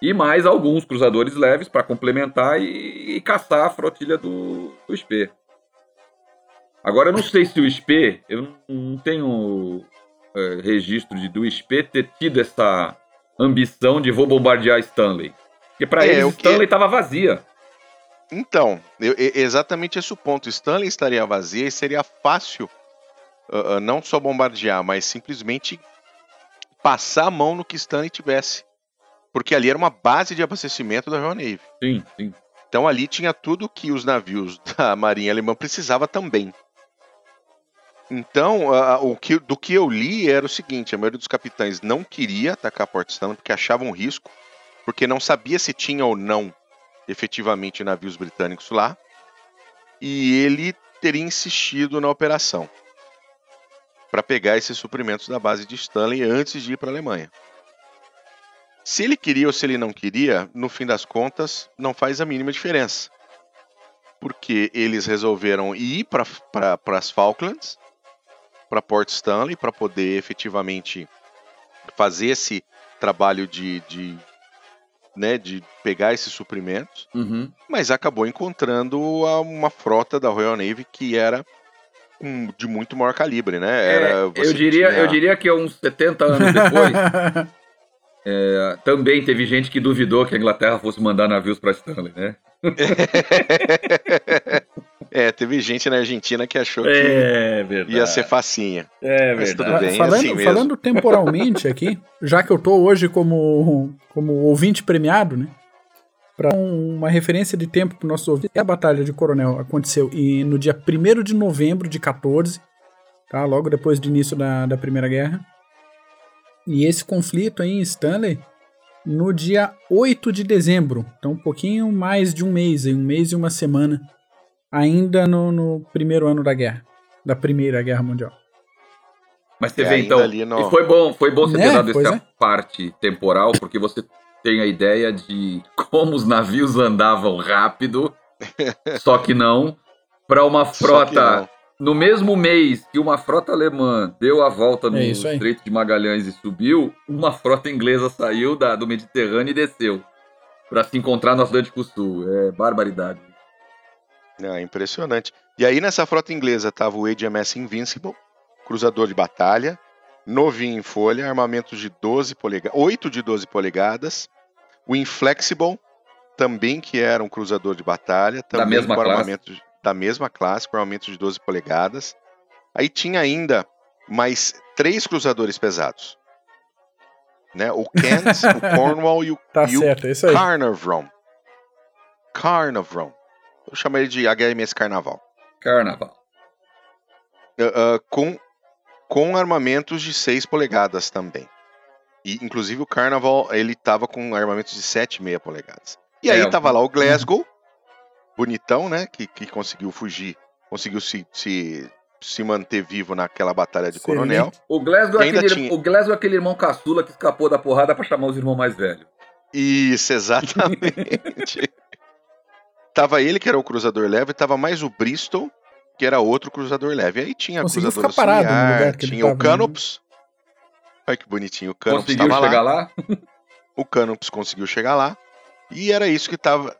e mais alguns cruzadores leves para complementar e, e, caçar a flotilha do, do SP. Agora, eu não sei se o SP, eu não tenho é, registro de, do SP ter tido essa ambição de vou bombardear Stanley. Porque para é, eles, Stanley estava vazia. Então, eu, exatamente esse o ponto. Stanley estaria vazia e seria fácil uh, não só bombardear, mas simplesmente passar a mão no que Stanley tivesse. Porque ali era uma base de abastecimento da Royal Navy. Sim, sim. Então ali tinha tudo que os navios da Marinha Alemã precisava também. Então, uh, o que, do que eu li era o seguinte: a maioria dos capitães não queria atacar Port Stanley porque achavam um risco, porque não sabia se tinha ou não efetivamente navios britânicos lá, e ele teria insistido na operação para pegar esses suprimentos da base de Stanley antes de ir para a Alemanha. Se ele queria ou se ele não queria, no fim das contas, não faz a mínima diferença. Porque eles resolveram ir para as Falklands, para Port Stanley, para poder efetivamente fazer esse trabalho de, de, né, de pegar esses suprimentos, uhum. mas acabou encontrando uma frota da Royal Navy que era de muito maior calibre, né? É, Era, é, eu, diria, tinha... eu diria que uns 70 anos depois, é, também teve gente que duvidou que a Inglaterra fosse mandar navios para Stanley, né? é, teve gente na Argentina que achou que é, ia ser facinha. É verdade. Mas tudo bem, falando, assim falando temporalmente aqui, já que eu tô hoje como, como ouvinte premiado, né? Para uma referência de tempo para o nosso ouvinte, a Batalha de Coronel aconteceu e no dia 1 de novembro de 14, tá? logo depois do início da, da Primeira Guerra. E esse conflito aí em Stanley no dia 8 de dezembro, então um pouquinho mais de um mês, um mês e uma semana, ainda no, no primeiro ano da guerra, da Primeira Guerra Mundial. Mas você é, vê então, no... e foi bom, foi bom você ter né? dado essa é. parte temporal, porque você tem a ideia de como os navios andavam rápido, só que não, para uma frota no mesmo mês que uma frota alemã deu a volta no é Estreito de Magalhães e subiu, uma frota inglesa saiu da, do Mediterrâneo e desceu para se encontrar no Atlântico Sul. É barbaridade. É impressionante. E aí nessa frota inglesa tava o HMS Invincible, cruzador de batalha, novinho em folha, armamentos de 12 polegadas, 8 de 12 polegadas, o Inflexible, também que era um cruzador de batalha, também da mesma com classe. armamentos da mesma classe, com armamento de 12 polegadas. Aí tinha ainda mais três cruzadores pesados. Né? O Kent, o Cornwall e o, tá e certo, o Carnarvon. Carnarvon. Eu chamo ele de HMS Carnaval. Carnaval. Uh, uh, com, com armamentos de 6 polegadas também. E, inclusive, o Carnaval, ele tava com armamentos de 7,5 polegadas. E aí é, tava lá o Glasgow, bonitão, né? Que, que conseguiu fugir, conseguiu se, se, se manter vivo naquela batalha de Sim. coronel. O Glasgow, é aquele, tinha... o Glasgow é aquele irmão caçula que escapou da porrada para chamar os irmãos mais velhos. Isso, exatamente. tava ele, que era o cruzador leve, tava mais o Bristol, que era outro cruzador leve. Aí tinha Conseguiu cruzador ficar parado no lugar que tinha o Canops. Olha que bonitinho, o Canops conseguiu chegar lá. lá? o Canops conseguiu chegar lá. E era isso que tava.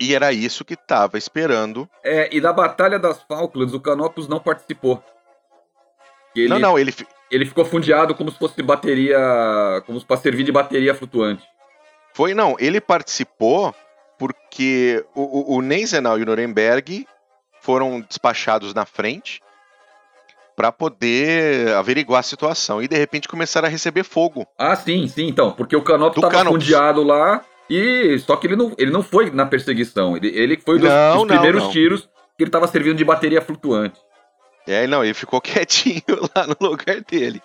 E era isso que estava esperando. É, e da Batalha das Falklands, o Canopus não participou. Ele, não, não, ele. Ele ficou fundeado como se fosse bateria. como se para servir de bateria flutuante. Foi, não, ele participou porque o, o, o Neisenau e o Nuremberg foram despachados na frente para poder averiguar a situação e de repente começaram a receber fogo. Ah, sim, sim, então, porque o Canopus estava fundeado lá e só que ele não, ele não foi na perseguição. Ele, ele foi dos, não, dos primeiros não. tiros que ele estava servindo de bateria flutuante. É, não, ele ficou quietinho lá no lugar dele.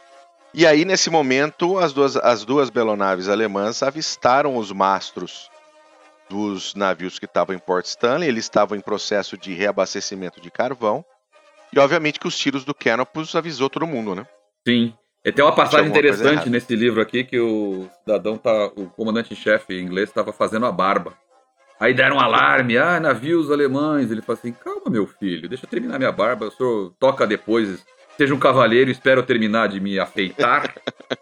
E aí, nesse momento, as duas, as duas belonaves alemãs avistaram os mastros dos navios que estavam em Port Stanley. Eles estavam em processo de reabastecimento de carvão. E, obviamente, que os tiros do Canopus avisou todo mundo, né? Sim. E tem uma passagem interessante nesse livro aqui que o cidadão tá, o comandante-chefe inglês estava fazendo a barba. Aí deram um alarme, ah, navios alemães. Ele falou assim: calma, meu filho, deixa eu terminar minha barba, o senhor toca depois, seja um cavaleiro, espero terminar de me afeitar.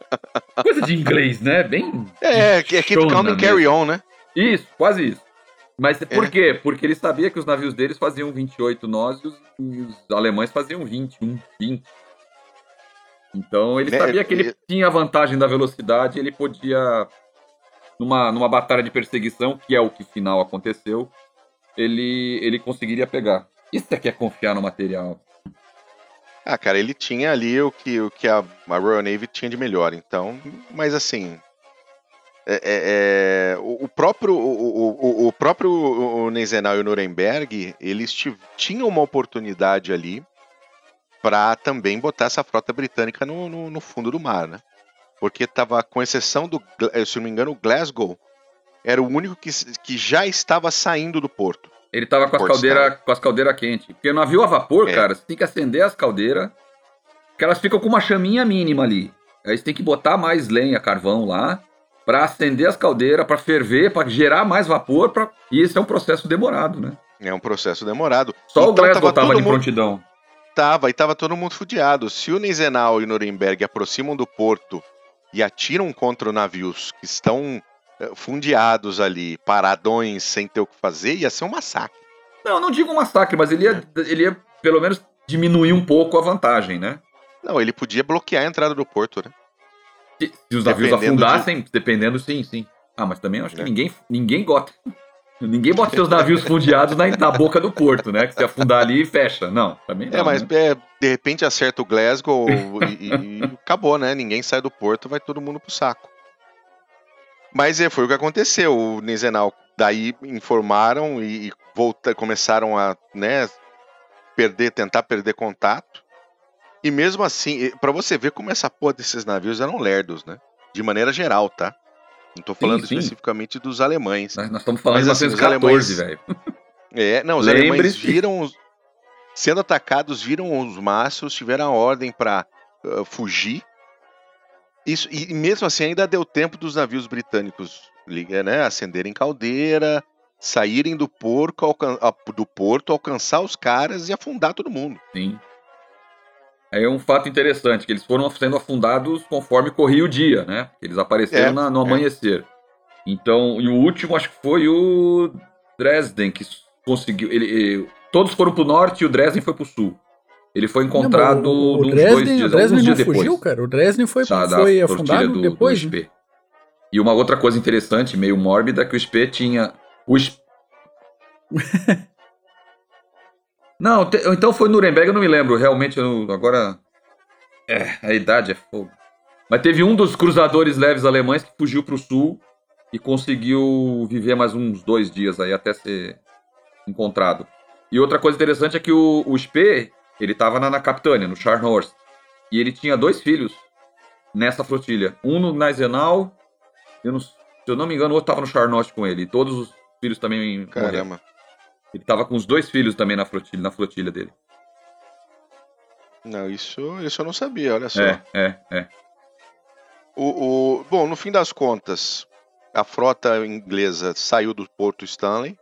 Coisa de inglês, né? Bem. É, é keep calm and carry on, né? Isso, quase isso. Mas por é. quê? Porque ele sabia que os navios deles faziam 28 nós e os, e os alemães faziam 21, 20. Então ele né, sabia que ele tinha a vantagem da velocidade, ele podia, numa, numa batalha de perseguição, que é o que final aconteceu, ele, ele conseguiria pegar. Isso é que é confiar no material. Ah, cara, ele tinha ali o que, o que a, a Royal Navy tinha de melhor, então. Mas assim. É, é, é, o, próprio o, o, o próprio o Neisenau e o Nuremberg eles tinham uma oportunidade ali para também botar essa frota britânica no, no, no, fundo do mar, né? Porque estava, com exceção do, eh, se não me engano, o Glasgow era o único que, que já estava saindo do porto. Ele estava com, as caldeira, com as caldeiras quentes. Porque no navio a vapor, é. cara, você tem que acender as caldeiras, que elas ficam com uma chaminha mínima ali. Aí você tem que botar mais lenha, carvão lá, para acender as caldeiras, para ferver, para gerar mais vapor. Pra... E isso é um processo demorado, né? É um processo demorado. Só então, o Glasgow estava de mundo... prontidão tava, e tava todo mundo fudiado. Se o Nizenau e o Nuremberg aproximam do porto e atiram contra navios que estão eh, fundeados ali, paradões, sem ter o que fazer, ia ser um massacre. Não, não digo um massacre, mas ele ia, ele ia pelo menos diminuir um pouco a vantagem, né? Não, ele podia bloquear a entrada do porto, né? Se, se os navios dependendo afundassem, de... dependendo, sim, sim. Ah, mas também acho é. que ninguém, ninguém gosta. Ninguém bota seus navios fundeados na, na, boca do porto, né? Que se afundar ali, fecha. Não, também não. É, mas né? é, de repente acerta o Glasgow e, e, acabou, né? Ninguém sai do porto, vai todo mundo pro saco. Mas é, foi o que aconteceu. O Nizenal daí informaram e, e volta, começaram a né, perder, tentar perder contato. E mesmo assim, para você ver como essa porra desses navios eram lerdos, né? De maneira geral, tá? Não tô falando sim, sim. especificamente dos alemães. Nós, nós estamos falando Mas, de 1914, assim, velho. É, não, os alemães viram, sendo atacados, viram os mastros, tiveram a ordem para uh, fugir. Isso, e mesmo assim ainda deu tempo dos navios britânicos né, acenderem caldeira, saírem do porto, do porto, alcançar os caras e afundar todo mundo. Sim. É um fato interessante, que eles foram sendo afundados conforme corria o dia, né? Eles apareceram é, na, no é. amanhecer. É. Então, e o último acho que foi o Dresden, que conseguiu. Ele, ele todos foram pro norte e o Dresden foi pro sul. Ele foi encontrado não, o, o Dresden, dois dias, o Dresden não fugiu, depois. cara. O Dresden foi, da, foi afundado do, depois. Do né? E uma outra coisa interessante, meio mórbida, que o SP tinha. O SP... não, te, então foi Nuremberg, eu não me lembro. Realmente, eu, agora. É, a idade é fogo. Mas teve um dos cruzadores leves alemães que fugiu para o sul e conseguiu viver mais uns dois dias aí até ser encontrado. E outra coisa interessante é que o, o Spee, ele estava na, na Capitânia, no Scharnhorst. E ele tinha dois filhos nessa flotilha. Um no Naisenau, eu não, se eu não me engano, o outro estava no Charnot com ele. E todos os filhos também Caramba. Morreram. Ele estava com os dois filhos também na flotilha, na flotilha dele. Não, isso, isso eu não sabia, olha só. É, é, é. O, o, bom, no fim das contas, a frota inglesa saiu do Porto Stanley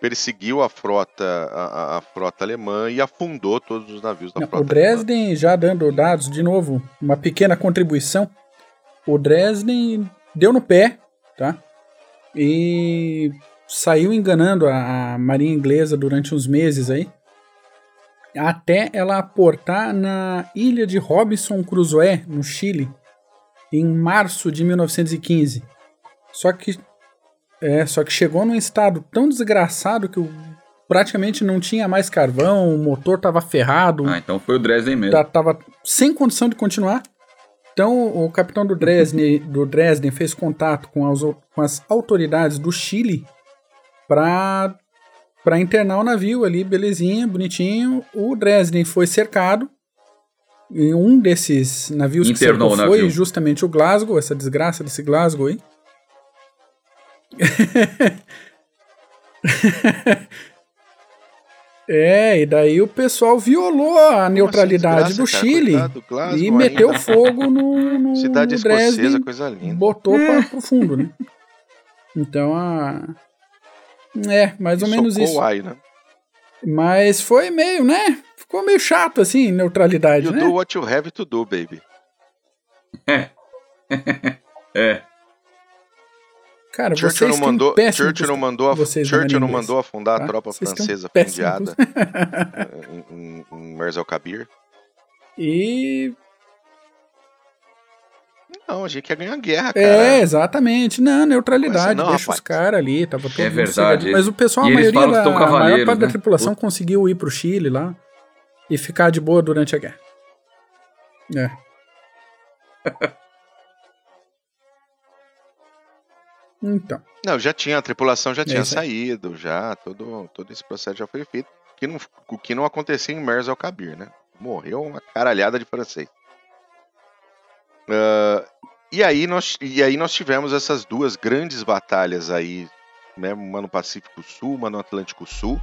perseguiu a frota, a, a, frota alemã e afundou todos os navios da Não, frota. O Dresden, alemã. já dando dados de novo, uma pequena contribuição. O Dresden deu no pé, tá? E saiu enganando a, a marinha inglesa durante uns meses aí, até ela aportar na ilha de Robinson Crusoe, no Chile, em março de 1915. Só que é, só que chegou num estado tão desgraçado que praticamente não tinha mais carvão, o motor tava ferrado. Ah, então foi o Dresden mesmo. Tava sem condição de continuar. Então o capitão do Dresden, do Dresden fez contato com as, com as autoridades do Chile para para internar o navio ali, belezinha, bonitinho. O Dresden foi cercado. E um desses navios Internou que cercou foi justamente o Glasgow, essa desgraça desse Glasgow aí. é, e daí o pessoal violou a neutralidade do Chile e meteu fogo no, no Cidade no escocesa, coisa linda. Botou é. para pro fundo, né? Então a é, mais ou menos isso. Ai, né? Mas foi meio, né? Ficou meio chato assim, neutralidade, you né? do what you have to do, baby. É. é. Cara, Churchill não mandou, Churchill não mandou, Churchill não mandou afundar tá? a tropa vocês francesa fundiada em, em, em Merzel Kabir. E não, a gente quer ganhar guerra, cara. É, exatamente. Não, neutralidade, não, deixa rapaz. os caras ali, tava todo É verdade. Mas o pessoal, a maioria da, a maior parte né? da tripulação conseguiu ir pro Chile lá e ficar de boa durante a guerra. É. Então. Não, já tinha, a tripulação já tinha saído, já, todo, todo esse processo já foi feito. Que não, o que não acontecia em Mers Kabir, né? Morreu uma caralhada de francês. Uh, e, aí nós, e aí nós tivemos essas duas grandes batalhas aí, né? Uma no Pacífico Sul, uma no Atlântico Sul,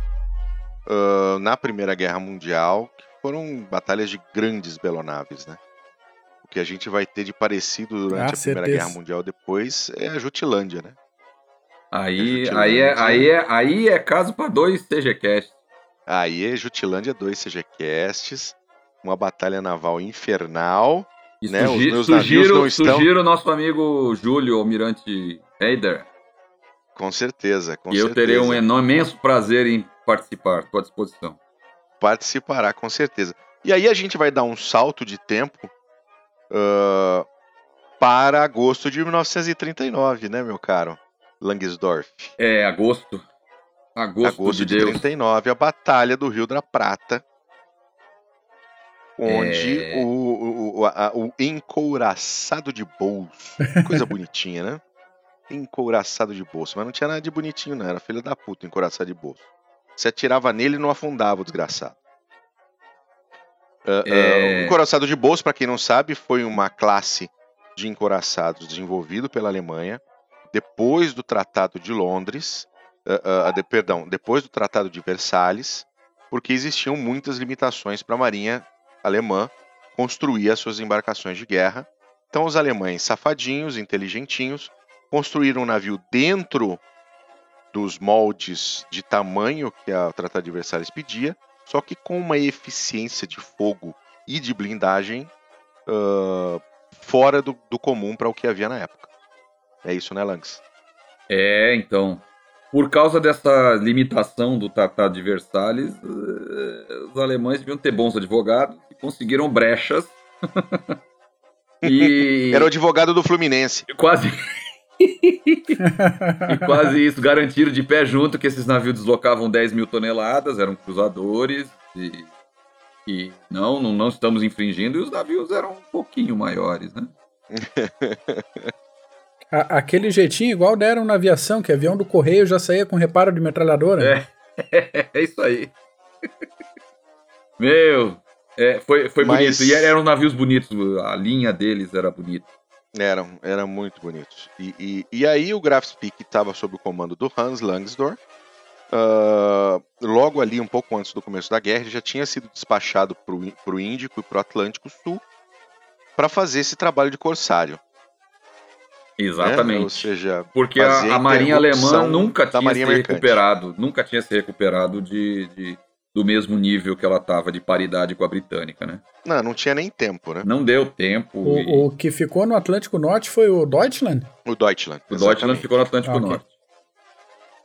uh, na Primeira Guerra Mundial, que foram batalhas de grandes belonaves, né? O que a gente vai ter de parecido durante ah, a Primeira Guerra Mundial depois é a Jutilândia, né? Aí, aí, é, aí, é, aí é caso para dois CGCasts. Aí é Jutilândia 2 CGCasts, uma batalha naval infernal. Né? Sugi, Os meus sugiro, não estão... sugiro o nosso amigo Júlio Almirante Heider. Com certeza, com e certeza. eu terei um imenso prazer em participar, estou à disposição. Participará, com certeza. E aí a gente vai dar um salto de tempo uh, para agosto de 1939, né, meu caro Langsdorff? É, agosto. Agosto, agosto de, de 39, a Batalha do Rio da Prata, onde é... o, o, a, o encouraçado de bolso, coisa bonitinha, né? Encouraçado de bolso, mas não tinha nada de bonitinho, não, era filho da puta, encouraçado de bolso. Você atirava nele e não afundava o desgraçado. Uh, é... uh, o encoraçado de bolso, para quem não sabe, foi uma classe de encoraçados desenvolvido pela Alemanha depois do Tratado de Londres, uh, de, perdão, depois do Tratado de Versalhes, porque existiam muitas limitações para a Marinha alemã construir as suas embarcações de guerra, Então os alemães, safadinhos, inteligentinhos, construíram um navio dentro dos moldes de tamanho que a Tratado de Versalhes pedia, só que com uma eficiência de fogo e de blindagem uh, fora do, do comum para o que havia na época. É isso, né, Langs? É, então. Por causa dessa limitação do Tratado de Versalhes, uh, os alemães deviam ter bons advogados e conseguiram brechas. e... Era o advogado do Fluminense. Quase. e quase isso, garantiram de pé junto que esses navios deslocavam 10 mil toneladas, eram cruzadores, e, e não, não, não estamos infringindo, e os navios eram um pouquinho maiores, né? aquele jeitinho igual deram na aviação, que avião do correio já saía com reparo de metralhadora. É, é isso aí. Meu, é, foi, foi Mas... bonito. E eram navios bonitos, a linha deles era bonita. Eram, eram muito bonitos. E, e, e aí o Grafspeak estava sob o comando do Hans Langsdorff. Uh, logo ali, um pouco antes do começo da guerra, ele já tinha sido despachado para o Índico e para o Atlântico Sul para fazer esse trabalho de corsário. Exatamente. Né? Ou seja, porque a, a Marinha Alemã nunca tinha se recuperado, nunca tinha se recuperado de, de do mesmo nível que ela estava de paridade com a britânica, né? Não, não tinha nem tempo, né? Não deu tempo. O, e... o que ficou no Atlântico Norte foi o Deutschland? O Deutschland. O Deutschland ficou no Atlântico ah, okay. Norte.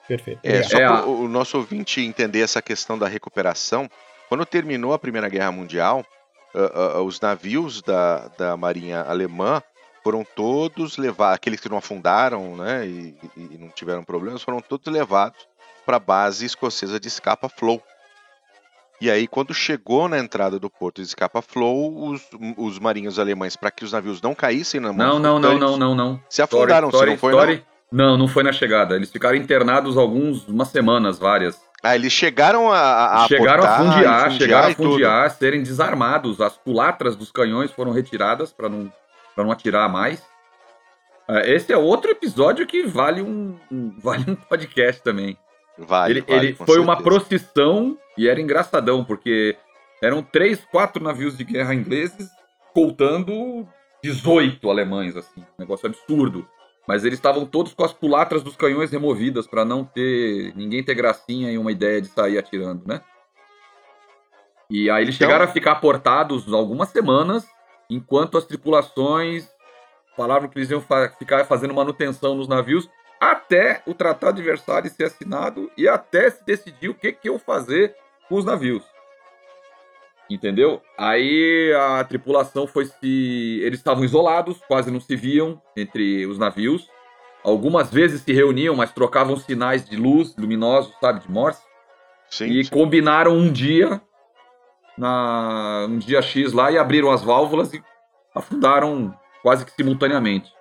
Perfeito. É, só é para o nosso ouvinte entender essa questão da recuperação, quando terminou a Primeira Guerra Mundial, uh, uh, os navios da, da Marinha Alemã foram todos levados, aqueles que não afundaram né, e, e não tiveram problemas, foram todos levados para a base escocesa de Scapa Flow, e aí, quando chegou na entrada do porto de Scapa Flow, os, os marinhos alemães, para que os navios não caíssem na mão não, não, não, não, não, não. Se afundaram, story, se não foi, story, não? Não, não foi na chegada. Eles ficaram internados alguns, umas semanas, várias. Ah, eles chegaram a, a chegaram a fundiar, fundiar chegaram a fundiar, serem desarmados. As culatras dos canhões foram retiradas para não, não atirar mais. Ah, esse é outro episódio que vale um, um vale um podcast também. Vale, ele, vale, ele foi certeza. uma procissão e era engraçadão, porque eram três, quatro navios de guerra ingleses coltando 18 alemães, assim. Um negócio absurdo. Mas eles estavam todos com as culatras dos canhões removidas para não ter ninguém ter gracinha e uma ideia de sair atirando, né? E aí eles então... chegaram a ficar portados algumas semanas, enquanto as tripulações falavam que eles iam fa ficar fazendo manutenção nos navios até o Tratado de Versalhes ser assinado e até se decidir o que, que eu fazer com os navios. Entendeu? Aí a tripulação foi se. Eles estavam isolados, quase não se viam entre os navios. Algumas vezes se reuniam, mas trocavam sinais de luz luminosos, sabe, de Morse. Sim, e sim. combinaram um dia, na, um dia X lá, e abriram as válvulas e afundaram quase que simultaneamente.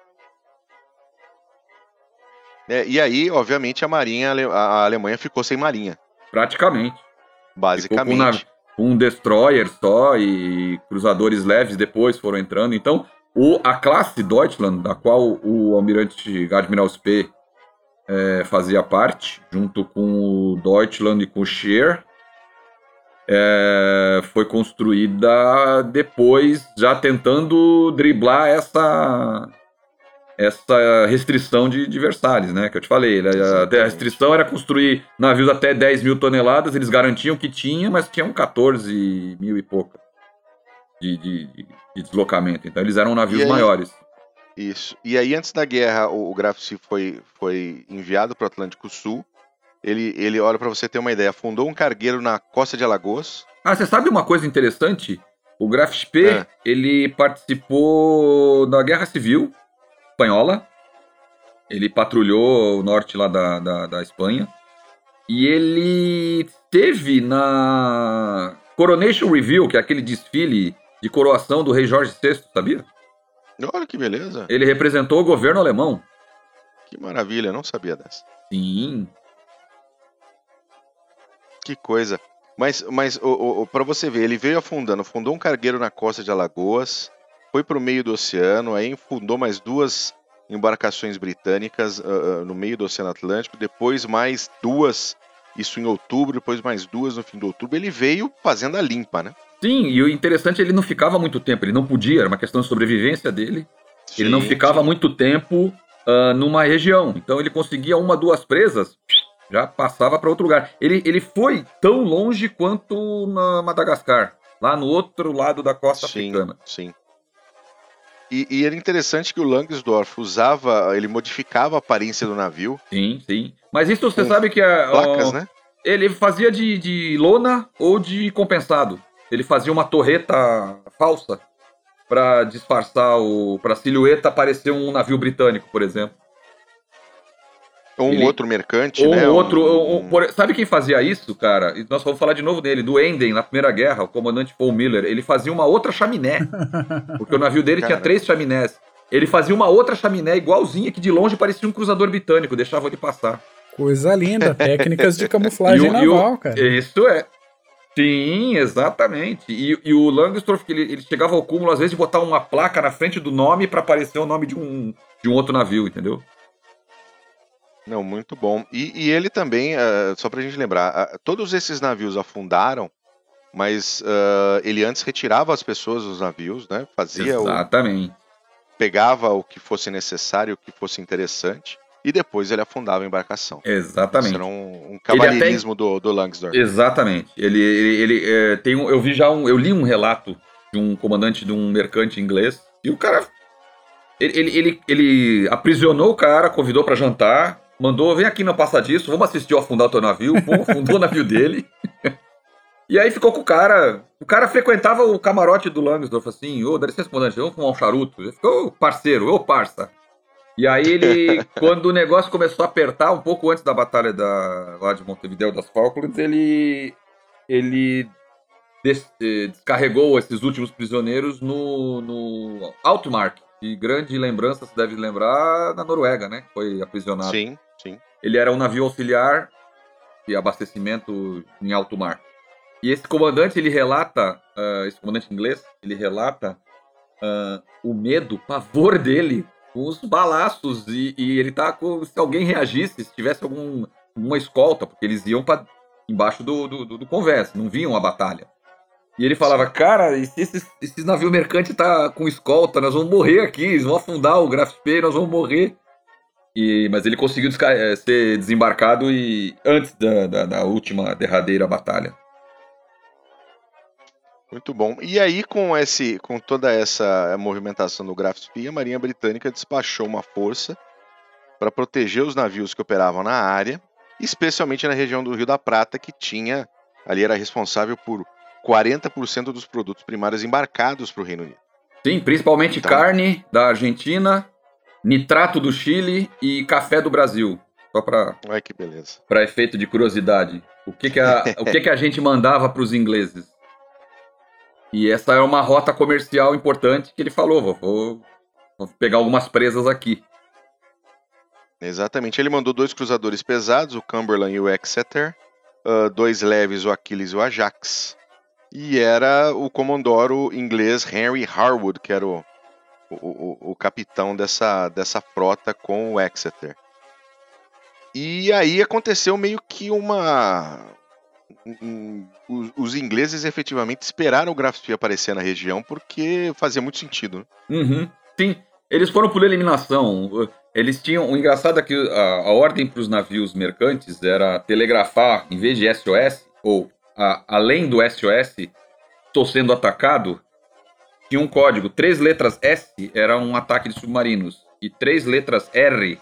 É, e aí, obviamente, a Marinha, a Alemanha ficou sem marinha. Praticamente. Basicamente. Com um destroyer só e cruzadores leves depois foram entrando. Então, o, a classe Deutschland, da qual o almirante Admiral Spee é, fazia parte, junto com o Deutschland e com o Scheer, é, foi construída depois, já tentando driblar essa essa restrição de, de Versalhes, né? Que eu te falei. A, a restrição era construir navios até 10 mil toneladas, eles garantiam que tinha, mas tinham 14 mil e pouco de, de, de deslocamento. Então eles eram navios aí, maiores. Isso. E aí, antes da guerra, o, o Graf foi, foi enviado para o Atlântico Sul. Ele, ele, olha, para você ter uma ideia, fundou um cargueiro na costa de Alagoas. Ah, você sabe uma coisa interessante? O Graf Spee, é. ele participou da Guerra Civil espanhola. Ele patrulhou o norte lá da, da, da Espanha. E ele teve na Coronation Review, que é aquele desfile de coroação do rei Jorge VI, sabia? Olha que beleza. Ele representou o governo alemão. Que maravilha, não sabia dessa. Sim. Que coisa. Mas, mas o, o, para você ver, ele veio afundando, fundou um cargueiro na costa de Alagoas, foi para o meio do oceano, aí fundou mais duas embarcações britânicas uh, uh, no meio do Oceano Atlântico, depois mais duas, isso em outubro, depois mais duas no fim de outubro. Ele veio fazendo a limpa, né? Sim, e o interessante é ele não ficava muito tempo, ele não podia, era uma questão de sobrevivência dele. Sim, ele não ficava sim. muito tempo uh, numa região. Então ele conseguia uma, duas presas, já passava para outro lugar. Ele, ele foi tão longe quanto na Madagascar, lá no outro lado da costa sim, africana. Sim. E, e, era interessante que o Langsdorff usava, ele modificava a aparência do navio. Sim, sim. Mas isso você sabe que é. Placas, né? Ele fazia de, de lona ou de compensado. Ele fazia uma torreta falsa para disfarçar o. para a silhueta parecer um navio britânico, por exemplo. Ou um ele, outro mercante, ou né? Um outro. Um, um, sabe quem fazia isso, cara? E nós vamos falar de novo dele, do Enden, na Primeira Guerra, o comandante Paul Miller. Ele fazia uma outra chaminé. porque o navio dele tinha três chaminés. Ele fazia uma outra chaminé igualzinha que de longe parecia um cruzador britânico, deixava ele passar. Coisa linda, técnicas de camuflagem o, naval, o, cara. Isso é. Sim, exatamente. E, e o Langsdorff, ele, ele, chegava ao cúmulo, às vezes, de botar uma placa na frente do nome para aparecer o nome de um, de um outro navio, entendeu? Não, muito bom. E, e ele também, uh, só pra gente lembrar, uh, todos esses navios afundaram, mas uh, ele antes retirava as pessoas dos navios, né? Fazia Exatamente. O, pegava o que fosse necessário, o que fosse interessante, e depois ele afundava a embarcação. Exatamente. Isso era um, um cavalheirismo até... do, do Langsdorff. Exatamente. Ele, ele, ele é, tem um, eu vi já um, eu li um relato de um comandante de um mercante inglês, e o cara ele, ele, ele, ele aprisionou o cara, convidou para jantar, mandou, vem aqui no passadiço, vamos assistir ao afundar o teu navio. Pô, afundou o navio dele. e aí ficou com o cara. O cara frequentava o camarote do Langsdorff, assim, ô, oh, dá licença, comandante, vamos fumar um charuto. Ele ficou, parceiro, ô, parça. E aí ele, quando o negócio começou a apertar, um pouco antes da batalha da, lá de Montevideo das Falklands, ele, ele des, eh, descarregou esses últimos prisioneiros no, no Altmark. De grande lembrança, se deve lembrar, na Noruega, né? Foi aprisionado. Sim. Sim. Ele era um navio auxiliar de abastecimento em alto mar. E esse comandante, ele relata, uh, esse comandante inglês, ele relata uh, o medo, o pavor dele com os balaços. E, e, ele tá com. Se alguém reagisse, se tivesse algum, escolta, porque eles iam para embaixo do, do, do, do convés, não viam a batalha. E ele falava, cara, e se esse, esse navio mercante tá com escolta, nós vamos morrer aqui, eles vão afundar o Graf nós vamos morrer. E, mas ele conseguiu eh, ser desembarcado e antes da, da, da, última derradeira batalha. Muito bom. E aí, com, esse, com toda essa movimentação do Graf Spee, a Marinha Britânica despachou uma força para proteger os navios que operavam na área, especialmente na região do Rio da Prata, que tinha ali era responsável por 40% dos produtos primários embarcados para o Reino Unido. Sim, principalmente então, carne da Argentina, nitrato do Chile e café do Brasil. Só para Ai, que beleza. Para efeito de curiosidade. O que que a, o que que a gente mandava para os ingleses? E essa é uma rota comercial importante que ele falou, vou, vou, vou pegar algumas presas aqui. Exatamente. Ele mandou dois cruzadores pesados, o Cumberland e o Exeter, uh, dois leves, o Achilles e o Ajax. E era o comandoro inglês Henry Harwood, que era o, o, o, capitão dessa, dessa frota com o Exeter. E aí aconteceu meio que uma. Um, os, ingleses efetivamente esperaram o Grafsphere aparecer na região porque fazia muito sentido. Né? Uhum. Sim, eles foram por eliminação. Eles tinham. O engraçado é que a, a ordem para os navios mercantes era telegrafar, em vez de SOS, ou a, além do SOS, estou sendo atacado, tinha um código. Três letras S era um ataque de submarinos e três letras R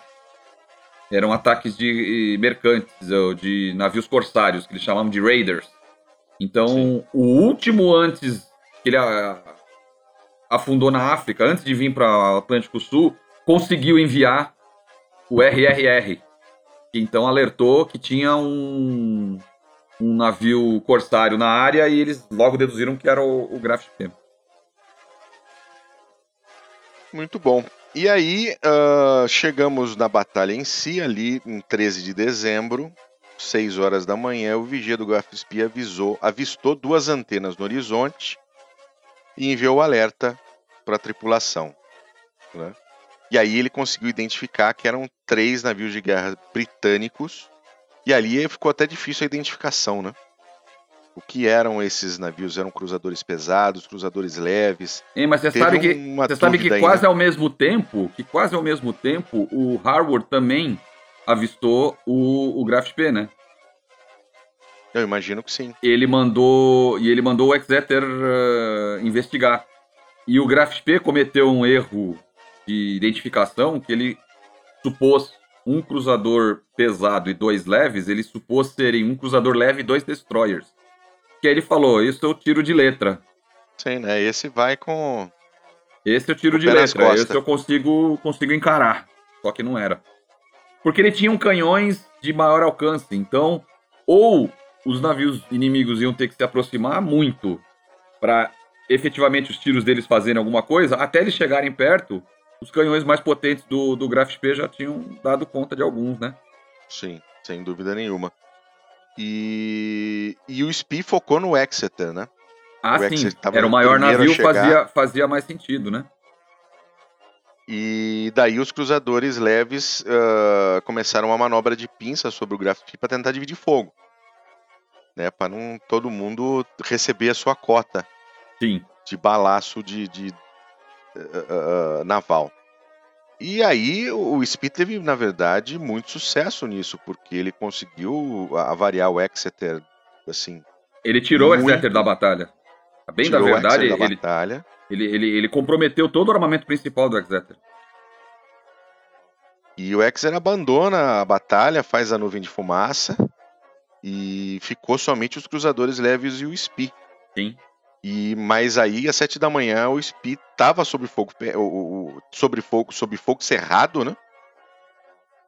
eram ataques de mercantes ou de navios corsários, que eles chamavam de raiders. Então, Sim. o último antes que ele afundou na África, antes de vir para o Atlântico Sul, conseguiu enviar o RRR. Então alertou que tinha um, um navio corsário na área e eles logo deduziram que era o, o Graf Spee. Muito bom. E aí, uh, chegamos na batalha em si, ali em 13 de dezembro, 6 horas da manhã, o vigia do Graf-Spee avisou, avistou duas antenas no horizonte e enviou o alerta para a tripulação. Né? E aí ele conseguiu identificar que eram três navios de guerra britânicos, e ali ficou até difícil a identificação, né? O que eram esses navios? Eram cruzadores pesados, cruzadores leves? Hein, mas você Teve sabe que, você sabe que quase ainda. ao mesmo tempo, que quase ao mesmo tempo, o Harvard também avistou o, o P, né? Eu imagino que sim. Ele mandou e ele mandou o Exeter eh, investigar. E o Graf P cometeu um erro de identificação que ele supôs um cruzador pesado e dois leves, ele supôs serem um cruzador leve e dois destroyers. Que ele falou, isso eu tiro de letra. Sim, né? Esse vai com. Esse eu tiro de letra, esse eu consigo, consigo encarar. Só que não era. Porque ele tinha um canhões de maior alcance, então ou os navios inimigos iam ter que se aproximar muito para efetivamente os tiros deles fazerem alguma coisa, até eles chegarem perto, os canhões mais potentes do, do Graf P já tinham dado conta de alguns, né? Sim, sem dúvida nenhuma. E, e o SPI focou no Exeter, né? Ah, O sim. Exeter tava Era o maior navio, fazia, fazia mais sentido, né? E daí os cruzadores leves ah, começaram uma manobra de pinça sobre o grafite para tentar dividir fogo. Né, para não todo mundo receber a sua cota Sim. de balaço de, de, ah, ah, naval. E aí o SPI teve, na verdade, muito sucesso nisso, porque ele conseguiu avariar o Exeter, assim, Ele tirou o Muito. Exeter da batalha. Bem tirou da o verdade, Exeter da ele, batalha. ele, ele, ele comprometeu todo o armamento principal do Exeter. E o Exeter abandona a batalha, faz a nuvem de fumaça e ficou somente os cruzadores leves e o SPI. Sim. E mas aí às sete da manhã o SPI estava sob fogo, sobre fogo, sob fogo cerrado, né?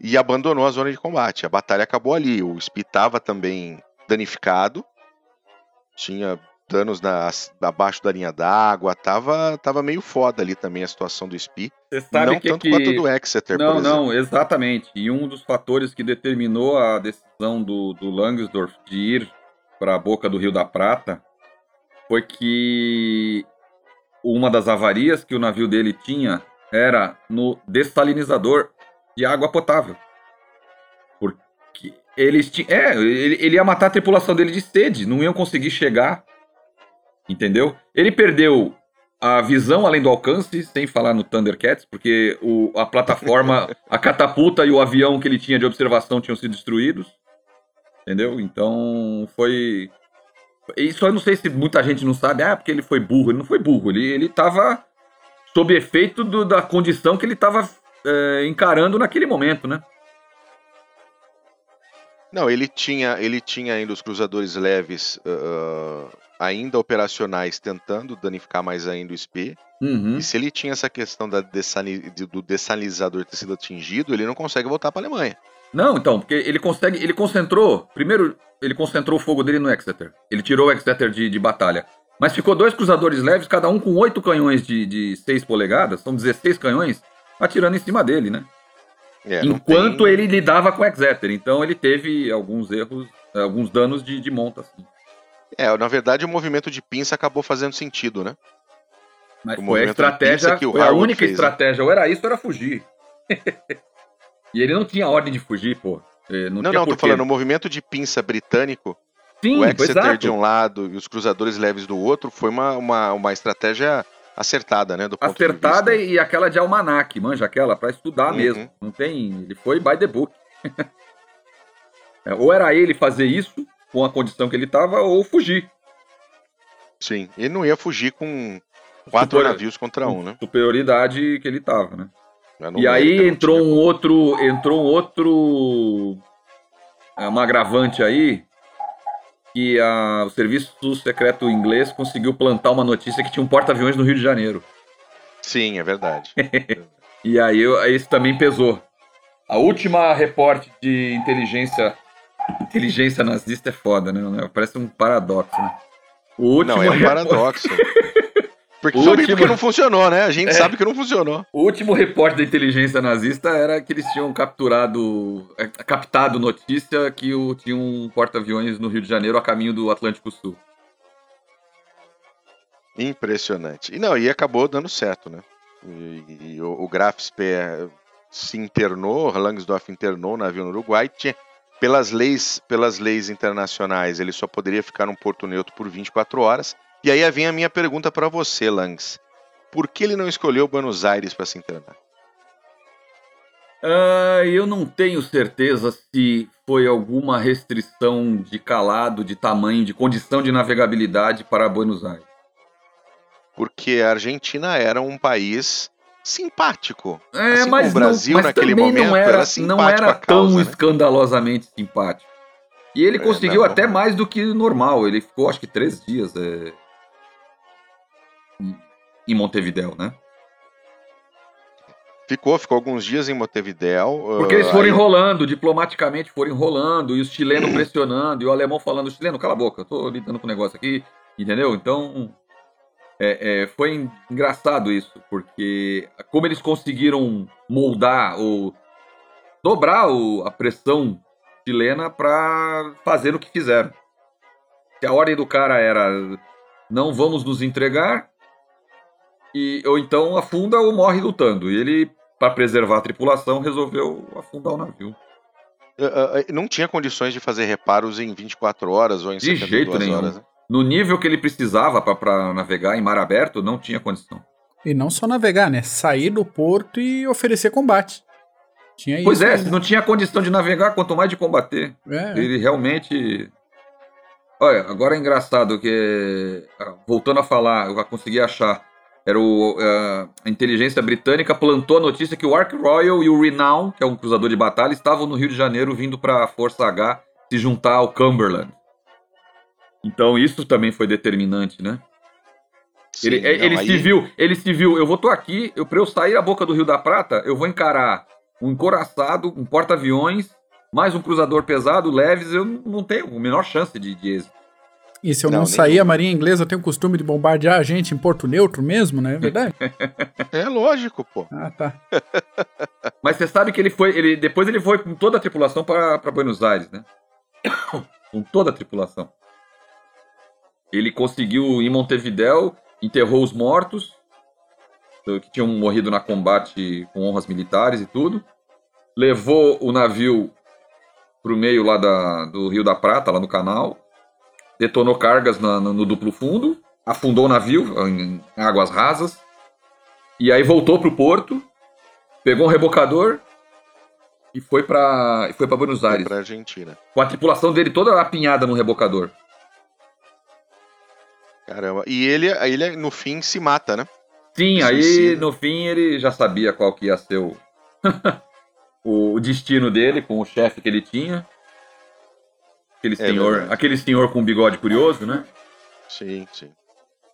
E abandonou a zona de combate. A batalha acabou ali. O SPI estava também danificado, tinha danos na, abaixo da linha d'água, tava, tava meio foda ali também a situação do SPI. Você sabe não que, tanto que... quanto do Exeter, Não, não, exatamente. E um dos fatores que determinou a decisão do, do Langsdorff de ir para a boca do Rio da Prata foi que uma das avarias que o navio dele tinha era no dessalinizador de água potável. Porque eles tinham. É, ele, ele ia matar a tripulação dele de sede, não iam conseguir chegar. Entendeu? Ele perdeu a visão além do alcance, sem falar no Thundercats, porque o, a plataforma, a catapulta e o avião que ele tinha de observação tinham sido destruídos. Entendeu? Então foi. Isso eu não sei se muita gente não sabe, ah, porque ele foi burro. Ele não foi burro, ele, ele tava sob efeito do- da condição que ele tava é, encarando naquele momento, né? Não, ele tinha, ele tinha ainda os cruzadores leves ah, ainda operacionais, tentando danificar mais ainda o SP. Uhum. E se ele tinha essa questão da do dessalinizador ter sido atingido, ele não consegue voltar para a Alemanha. Não, então, porque ele consegue. Ele concentrou. Primeiro, ele concentrou o fogo dele no Exeter. Ele tirou o Exeter de, de batalha. Mas ficou dois cruzadores leves, cada um com oito canhões de, de 6 polegadas, são 16 canhões, atirando em cima dele, né? É, Enquanto tem- ele lidava com o Exeter. Então ele teve alguns erros, alguns danos de, de monta, assim. É, na verdade o movimento de pinça acabou fazendo sentido, né? Mas O foi a estratégia, que o foi a única fez, né? estratégia. Ou era isso ou era fugir. e ele não tinha ordem de fugir, pô. Eh, Não, Não, não, tô falando, o movimento de pinça britânico, Sim, o Exeter exato. de um lado e os cruzadores leves do outro, foi uma, uma, uma estratégia acertada, né? Do ponto de acertada vista. e aquela de almanac, manja aquela, pra estudar Uhum. mesmo. Não tem. Ele foi by the book. É, ou era ele fazer isso com a condição que ele tava, ou fugir. Sim, ele não ia fugir com quatro Superior- navios contra um, né? Superioridade que ele tava, né? Não E aí entrou tinha um outro. Entrou um outro. é, Um agravante aí. Que a- o serviço secreto inglês conseguiu plantar uma notícia que tinha um porta-aviões no Rio de Janeiro. Sim, é verdade. E aí isso também pesou. A última reporte de inteligência. Inteligência nazista é foda, né? Parece um paradoxo, né? O último, não, é um paradoxo. Porque, O último- porque não funcionou, né? A gente É. sabe que não funcionou. o último reporte da inteligência nazista era que eles tinham capturado. é, captado notícia que o, tinha um porta-aviões no Rio de Janeiro a caminho do Atlântico Sul. Impressionante. E não, e acabou dando certo, né? E, e o, o Graf Speer se internou, Langsdorff internou o navio no Uruguai. Tinha, pelas leis, pelas leis internacionais, ele só poderia ficar num porto neutro por 24 horas. E aí vem a minha pergunta para você, Langs. Por que ele não escolheu Buenos Aires para se internar? Uh, eu não tenho certeza se foi alguma restrição de calado, de tamanho, de condição de navegabilidade para Buenos Aires. Porque a Argentina era um país simpático. É, assim mas o Brasil não, mas naquele momento não era, era não era tão né? escandalosamente simpático. E ele é, conseguiu até mais do que normal. Ele ficou, acho que, três dias é, em Montevideo, né? Ficou, ficou alguns dias em Montevideo. Porque eles foram aí... enrolando, diplomaticamente foram enrolando, e os chilenos pressionando, e o alemão falando, chileno, cala a boca, eu tô lidando com o negócio aqui, entendeu? Então, é, é, foi engraçado isso, porque como eles conseguiram moldar ou dobrar o, a pressão chilena para fazer o que fizeram. Se a ordem do cara era não vamos nos entregar, e, ou então afunda ou morre lutando. E ele para preservar a tripulação, resolveu afundar o navio. Uh, uh, não tinha condições de fazer reparos em 24 horas ou em de jeito nenhum. horas. Né? No nível que ele precisava para navegar em mar aberto, não tinha condição. E não só navegar, né? Sair do porto e oferecer combate. Tinha pois é, se não tinha condição de navegar, quanto mais de combater. É, ele realmente. Olha, agora é engraçado que. Ah, voltando a falar, eu consegui achar. Era o, uh, a inteligência britânica plantou a notícia que o Ark Royal e o Renown, que é um cruzador de batalha, estavam no Rio de Janeiro vindo para a Força H se juntar ao Cumberland. Então isso também foi determinante, né? Sim, ele, não, ele aí... se viu, ele se viu, eu vou tô aqui, eu para eu sair a boca do Rio da Prata, eu vou encarar um encoraçado, um porta-aviões, mais um cruzador pesado, leves, eu não tenho a menor chance de, de êxito. E se eu não, não sair, nem... a Marinha Inglesa tem o costume de bombardear a gente em Porto Neutro mesmo, né? É verdade? é lógico, pô. Ah, tá. Mas você sabe que ele foi. Ele, depois ele foi com toda a tripulação para Buenos Aires, né? com toda a tripulação. Ele conseguiu em Montevidéu, enterrou os mortos, que tinham morrido na combate com honras militares e tudo. Levou o navio pro meio lá da, do Rio da Prata, lá no canal detonou cargas na, no, no, duplo fundo, afundou o navio em águas rasas, e aí voltou para o porto, pegou um rebocador e foi para foi para Buenos Aires. Para Argentina. Com a tripulação dele toda apinhada no rebocador. Caramba. E ele, ele no fim se mata, né? Sim, aí no fim ele já sabia qual que ia ser o, o destino dele com o chefe que ele tinha. Aquele é senhor, aquele senhor com bigode curioso, né? Sim, sim.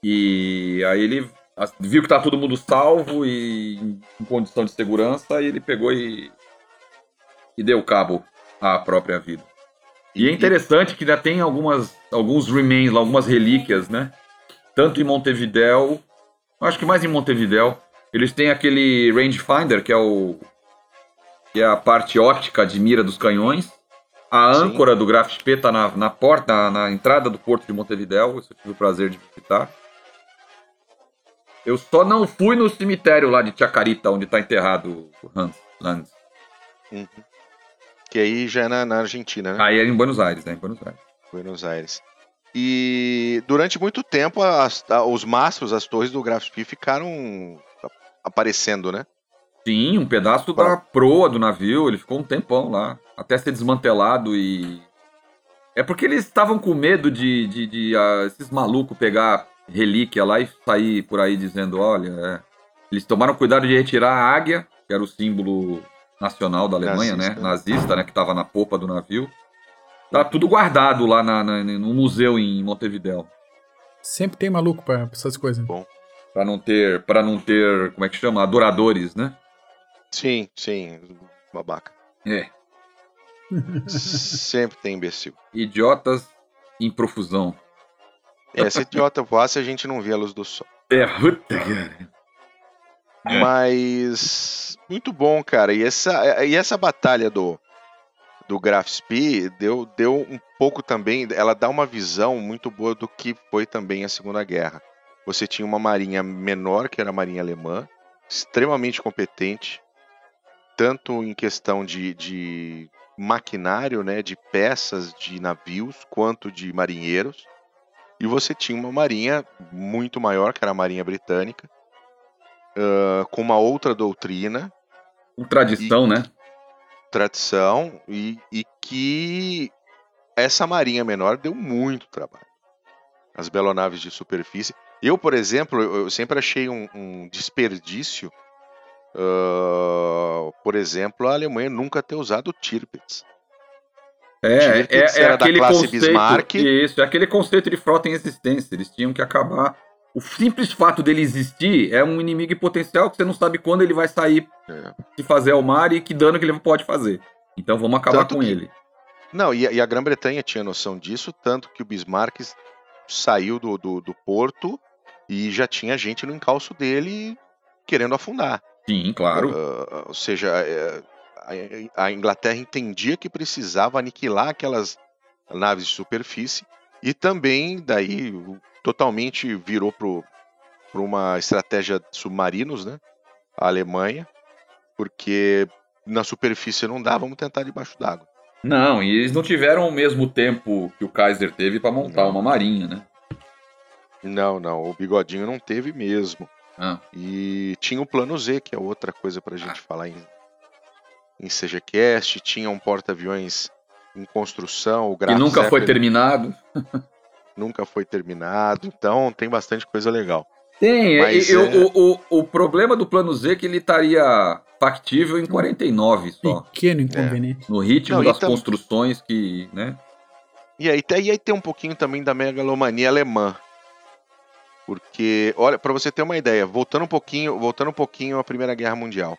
E aí ele viu que tá todo mundo salvo e em condição de segurança, e ele pegou e, e deu cabo à própria vida. E é interessante que ainda tem algumas, alguns remains, algumas relíquias, né? Tanto em Montevidéu, acho que mais em Montevidéu, eles têm aquele rangefinder, que é o que é a parte óptica de mira dos canhões, a âncora Sim. do Graf Spee está na, na porta, na, na, entrada do porto de Montevidéu. Isso eu tive o prazer de visitar. Eu só não fui no cemitério lá de Chacarita, onde está enterrado o Hans Lanz. Uhum. Que aí já é na, na, Argentina, né? Aí é em Buenos Aires, né? Em Buenos Aires. Buenos Aires. E durante muito tempo as, os mastros, as torres do Graf Spee ficaram aparecendo, né? Sim, um pedaço da proa do navio, ele ficou um tempão lá, até ser desmantelado e. É porque eles estavam com medo de, de, de uh, esses malucos pegar relíquia lá e sair por aí dizendo: olha, é. eles tomaram cuidado de retirar a águia, que era o símbolo nacional da Alemanha, né? Nazista. né? Nazista, né? Que estava na popa do navio. Tá tudo guardado lá na, na, no museu em Montevideo. Sempre tem maluco para essas coisas. Bom. Para não ter, para não ter, como é que chama, adoradores, né? Sim, sim, babaca. É. Sempre tem imbecil. Idiotas em profusão. É, se idiota voasse, a gente não via a luz do sol. É, puta, cara. Mas. Muito bom, cara. E essa, e essa batalha do, do Graf Spee deu, deu um pouco também. Ela dá uma visão muito boa do que foi também a Segunda Guerra. Você tinha uma marinha menor, que era a marinha alemã, extremamente competente, tanto em questão de, de maquinário, né, de peças de navios quanto de marinheiros. E você tinha uma marinha muito maior, que era a Marinha Britânica, uh, com uma outra doutrina. Com tradição, e, né? Tradição, e, e que essa marinha menor deu muito trabalho. As belonaves de superfície. Eu, por exemplo, eu sempre achei um, um desperdício, uh, por exemplo, a Alemanha nunca ter usado Tirpitz. É, é, é aquele conceito, Bismarck. Isso, é aquele conceito de frota em existência. Eles tinham que acabar. O simples fato dele existir é um inimigo potencial que você não sabe quando ele vai sair é. de fazer ao mar e que dano que ele pode fazer. Então vamos acabar tanto com que... ele. Não, e a, e a Grã-Bretanha tinha noção disso, tanto que o Bismarck saiu do, do, do porto e já tinha gente no encalço dele querendo afundar. Sim, claro. Uh, ou seja, é, a Inglaterra entendia que precisava aniquilar aquelas naves de superfície e também daí totalmente virou para uma estratégia de submarinos, né? A Alemanha, porque na superfície não dá, vamos tentar debaixo d'água. Não, e eles não tiveram o mesmo tempo que o Kaiser teve para montar não. uma marinha, né? Não, não, o Bigodinho não teve mesmo. Ah. E tinha o plano Z, que é outra coisa para a gente ah. falar em, em CGCast, tinha um porta-aviões em construção, o Graf E nunca Zeppelin, foi terminado. nunca foi terminado, então tem bastante coisa legal. Tem, Mas, eu, é... o, o, o problema do plano Z é que ele estaria factível em 49 só. Pequeno inconveniente. É. No ritmo Não, das tam... construções que, né? E aí, e aí tem um pouquinho também da megalomania alemã. Porque, olha, para você ter uma ideia, voltando um pouquinho, voltando um pouquinho à Primeira Guerra Mundial.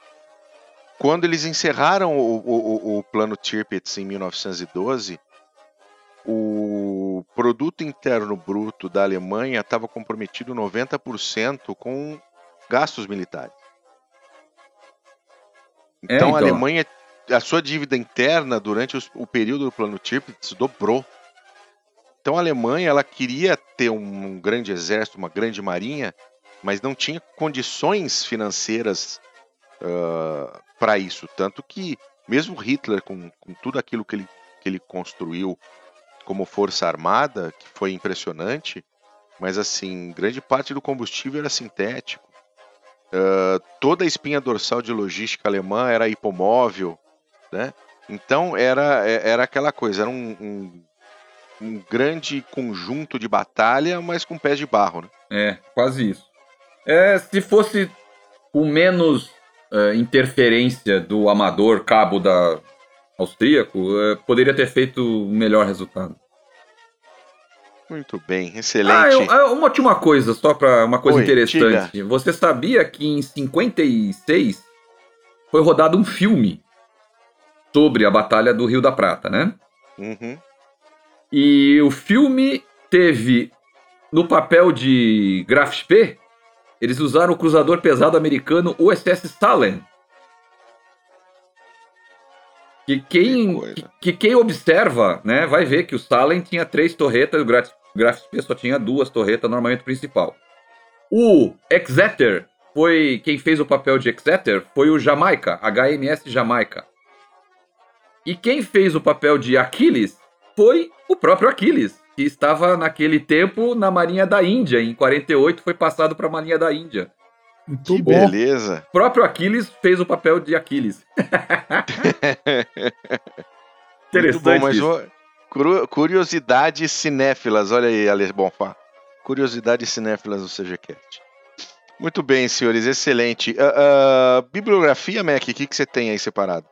Quando eles encerraram o, o, o plano Tirpitz em 1912, o produto interno bruto da Alemanha estava comprometido 90% com gastos militares. Então, é, então, a Alemanha, a sua dívida interna durante os, o período do plano Tirpitz dobrou. Então a Alemanha ela queria ter um, grande exército, uma grande marinha, mas não tinha condições financeiras uh, para isso. Tanto que mesmo Hitler, com, com tudo aquilo que ele, que ele construiu como força armada, que foi impressionante, mas assim, grande parte do combustível era sintético. Uh, toda a espinha dorsal de logística alemã era hipomóvel, né? Então era, é, era aquela coisa, era um, um, um grande conjunto de batalha, mas com pés de barro, né? É, quase isso. É, se fosse com menos uh, interferência do amador cabo da austríaco, uh, poderia ter feito um melhor resultado. Muito bem, excelente. Ah, eu, uma última coisa, só para uma coisa Oi, interessante. Diga. Você sabia que em 56 foi rodado um filme sobre a Batalha do Rio da Prata, né? Uhum. E o filme teve no papel de Graf Spee, eles usaram o cruzador pesado americano USS Stalin. Que quem, que, que, quem observa, né, vai ver que o Stalin tinha três torretas, o Graf, Graf Spee só tinha duas torretas no armamento principal. O Exeter foi quem fez o papel de Exeter foi o Jamaica, HMS Jamaica. E quem fez o papel de Aquiles foi o próprio Aquiles, que estava naquele tempo na Marinha da Índia. Em 48 foi passado para a Marinha da Índia. Muito que bom. beleza. O próprio Aquiles fez o papel de Aquiles. Interessante. Muito bom, mas curiosidades cinéfilas, olha aí, Alex Bonfá. Curiosidades cinéfilas do CGCast. Muito bem, senhores, excelente. Uh, uh, bibliografia, Mac, o que, que você tem aí separado?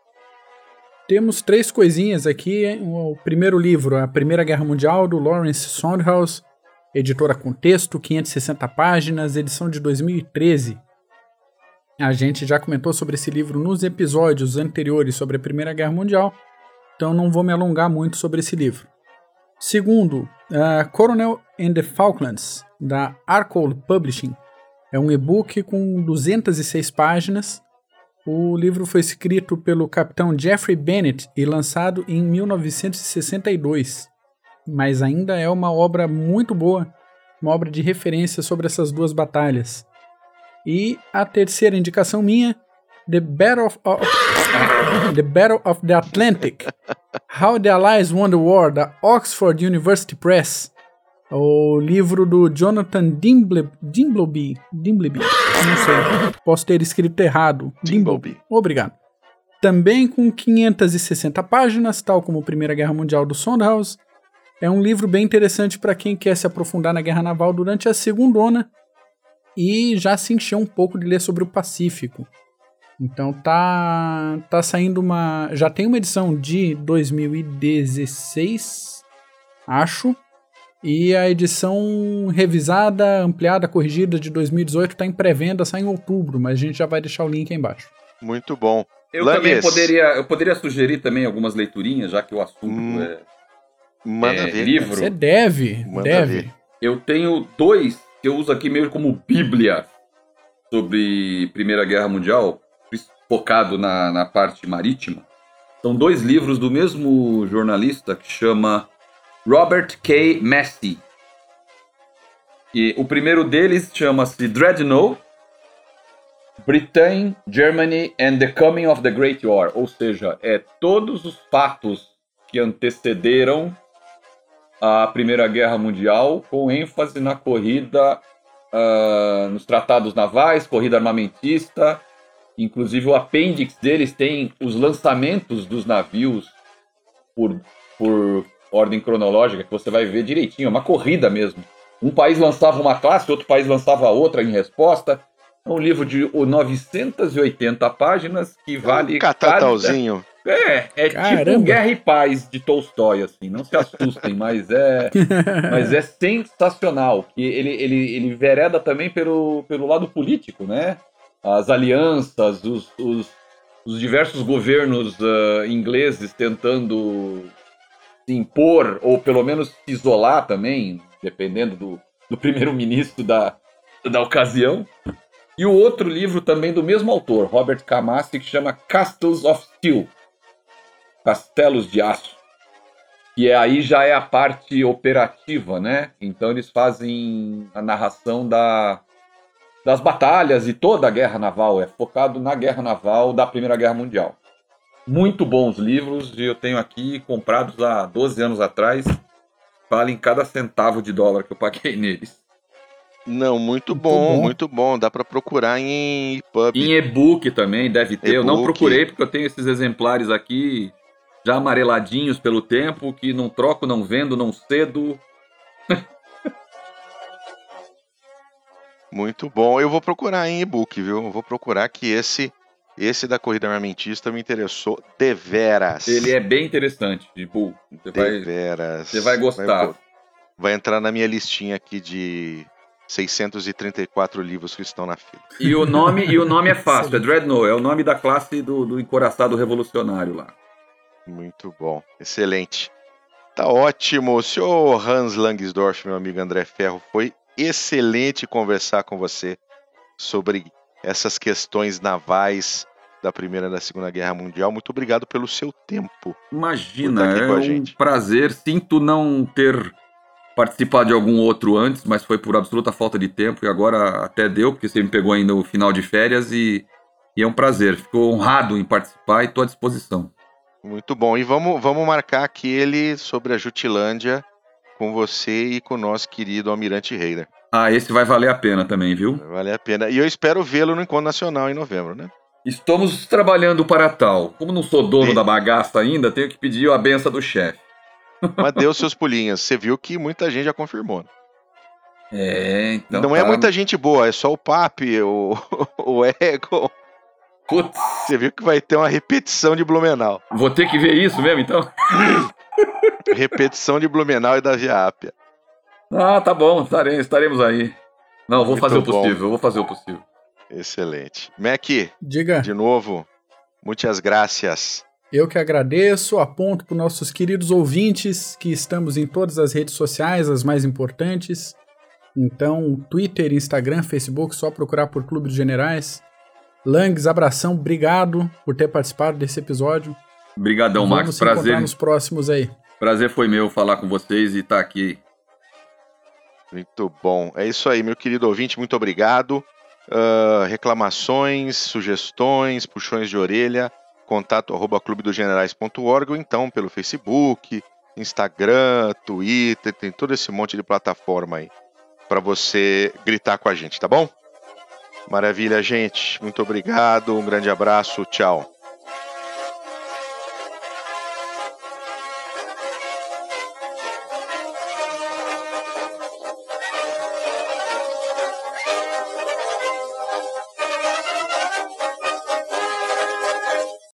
Temos três coisinhas aqui. O primeiro livro, A Primeira Guerra Mundial, do Lawrence Sondhaus, editora Contexto, 560 páginas, edição de 2013. A gente já comentou sobre esse livro nos episódios anteriores sobre a Primeira Guerra Mundial, então não vou me alongar muito sobre esse livro. Segundo, uh, Coronel and the Falklands, da Arcole Publishing. É um e-book com 206 páginas o livro foi escrito pelo capitão Jeffrey Bennett e lançado em 1962, mas ainda é uma obra muito boa, uma obra de referência sobre essas duas batalhas. E a terceira indicação minha The Battle of, of The Battle of the Atlantic. How the Allies Won the War, da Oxford University Press. O livro do Jonathan Dimble, Dimbleby. Dimbleby. Não sei. Posso ter escrito errado. Dimbleby. Obrigado. Também com 560 páginas, tal como Primeira Guerra Mundial do Sondhaus. É um livro bem interessante para quem quer se aprofundar na guerra naval durante a Segundona e já se encheu um pouco de ler sobre o Pacífico. Então tá tá saindo uma, já tem uma edição de 2016, acho, e a edição revisada, ampliada, corrigida de 2018 está em pré-venda, sai em outubro, mas a gente já vai deixar o link aí embaixo. Muito bom. Eu também poderia, eu poderia sugerir também algumas leiturinhas, já que o assunto hum, é, manda é ver, livro. Você deve, manda deve. Ver. Eu tenho dois que eu uso aqui meio como bíblia sobre Primeira Guerra Mundial, focado na, na parte marítima. São dois livros do mesmo jornalista que chama Robert K. Massey. E o primeiro deles chama-se Dreadnought, Britain, Germany and the Coming of the Great War, ou seja, é todos os fatos que antecederam a Primeira Guerra Mundial, com ênfase na corrida, uh, nos tratados navais, corrida armamentista. Inclusive, o apêndice deles tem os lançamentos dos navios por, por ordem cronológica, que você vai ver direitinho, é uma corrida mesmo. Um país lançava uma classe, outro país lançava outra em resposta. É um livro de 980 páginas que vale. Um catatalzinho. Cada... É, é Caramba. tipo Guerra e Paz de Tolstói, assim. Não se assustem, mas é, mas é sensacional. Que ele, ele, ele vereda também pelo, pelo lado político, né? As alianças, os, os, os diversos governos uh, ingleses tentando se impor, ou pelo menos se isolar também, dependendo do, do primeiro-ministro da, da ocasião. E o outro livro também do mesmo autor, Robert Kamassi, que chama Castles of Steel Castelos de Aço. E é, aí já é a parte operativa, né? Então eles fazem a narração da, das batalhas e toda a guerra naval. É focado na guerra naval da Primeira Guerra Mundial. Muito bons livros e eu tenho aqui comprados há 12 anos atrás. Valem cada centavo de dólar que eu paguei neles. Não, muito, muito bom, bom, muito bom. Dá para procurar em EPUB. Em e-book também deve ter. Eu não procurei porque eu tenho esses exemplares aqui já amareladinhos pelo tempo, que não troco, não vendo, não cedo. Muito bom. Eu vou procurar em e-book, viu? Eu vou procurar que esse esse da corrida armamentista me interessou deveras. Ele é bem interessante, tipo, você deveras. Vai, você vai gostar. Vai, vai entrar na minha listinha aqui de 634 livros que estão na fila. E o nome, e o nome é fácil, é Dreadnought, é o nome da classe do, do encoraçado revolucionário lá. Muito bom, excelente. Tá ótimo. Senhor Hans Langsdorff, meu amigo André Ferro, foi excelente conversar com você sobre essas questões navais da Primeira e da Segunda Guerra Mundial. Muito obrigado pelo seu tempo. Imagina, é um prazer. Sinto não ter participado de algum outro antes, mas foi por absoluta falta de tempo e agora até deu, porque você me pegou ainda no final de férias e, e é um prazer. Fico honrado em participar e estou à disposição. Muito bom. E vamos, vamos marcar aquele sobre a Jutilândia com você e com o nosso querido Almirante Reiner. Ah, esse vai valer a pena também, viu? Vai valer a pena. E eu espero vê-lo no Encontro Nacional em novembro, né? Estamos trabalhando para tal. Como não sou dono Sim. da bagaça ainda, tenho que pedir a benção do chefe. Mas deu seus pulinhos. Você viu que muita gente já confirmou. Né? É, então. Não é tá... é muita gente boa, é só o Papi, o, o Ego, Putz. Você viu que vai ter uma repetição de Blumenau. Vou ter que ver isso mesmo, então? repetição de Blumenau e da Viápia. Ah, tá bom, estaremos, estaremos aí. Não, vou Muito fazer o possível, vou fazer o possível. Excelente. Mac, diga. De novo, muitas graças. Eu que agradeço, aponto para nossos queridos ouvintes que estamos em todas as redes sociais, as mais importantes. Então, Twitter, Instagram, Facebook, só procurar por Clube dos Generais. Langs, abração, obrigado por ter participado desse episódio. Obrigadão, Max. Vamos prazer. encontrar nos próximos aí. Prazer foi meu falar com vocês e estar tá aqui. Muito bom. É isso aí, meu querido ouvinte, muito obrigado. uh, reclamações, sugestões, puxões de orelha, contato arroba clubedogenerais.org ou então pelo Facebook, Instagram, Twitter, tem todo esse monte de plataforma aí para você gritar com a gente, tá bom? Maravilha, gente. Muito obrigado. Um grande abraço. Tchau.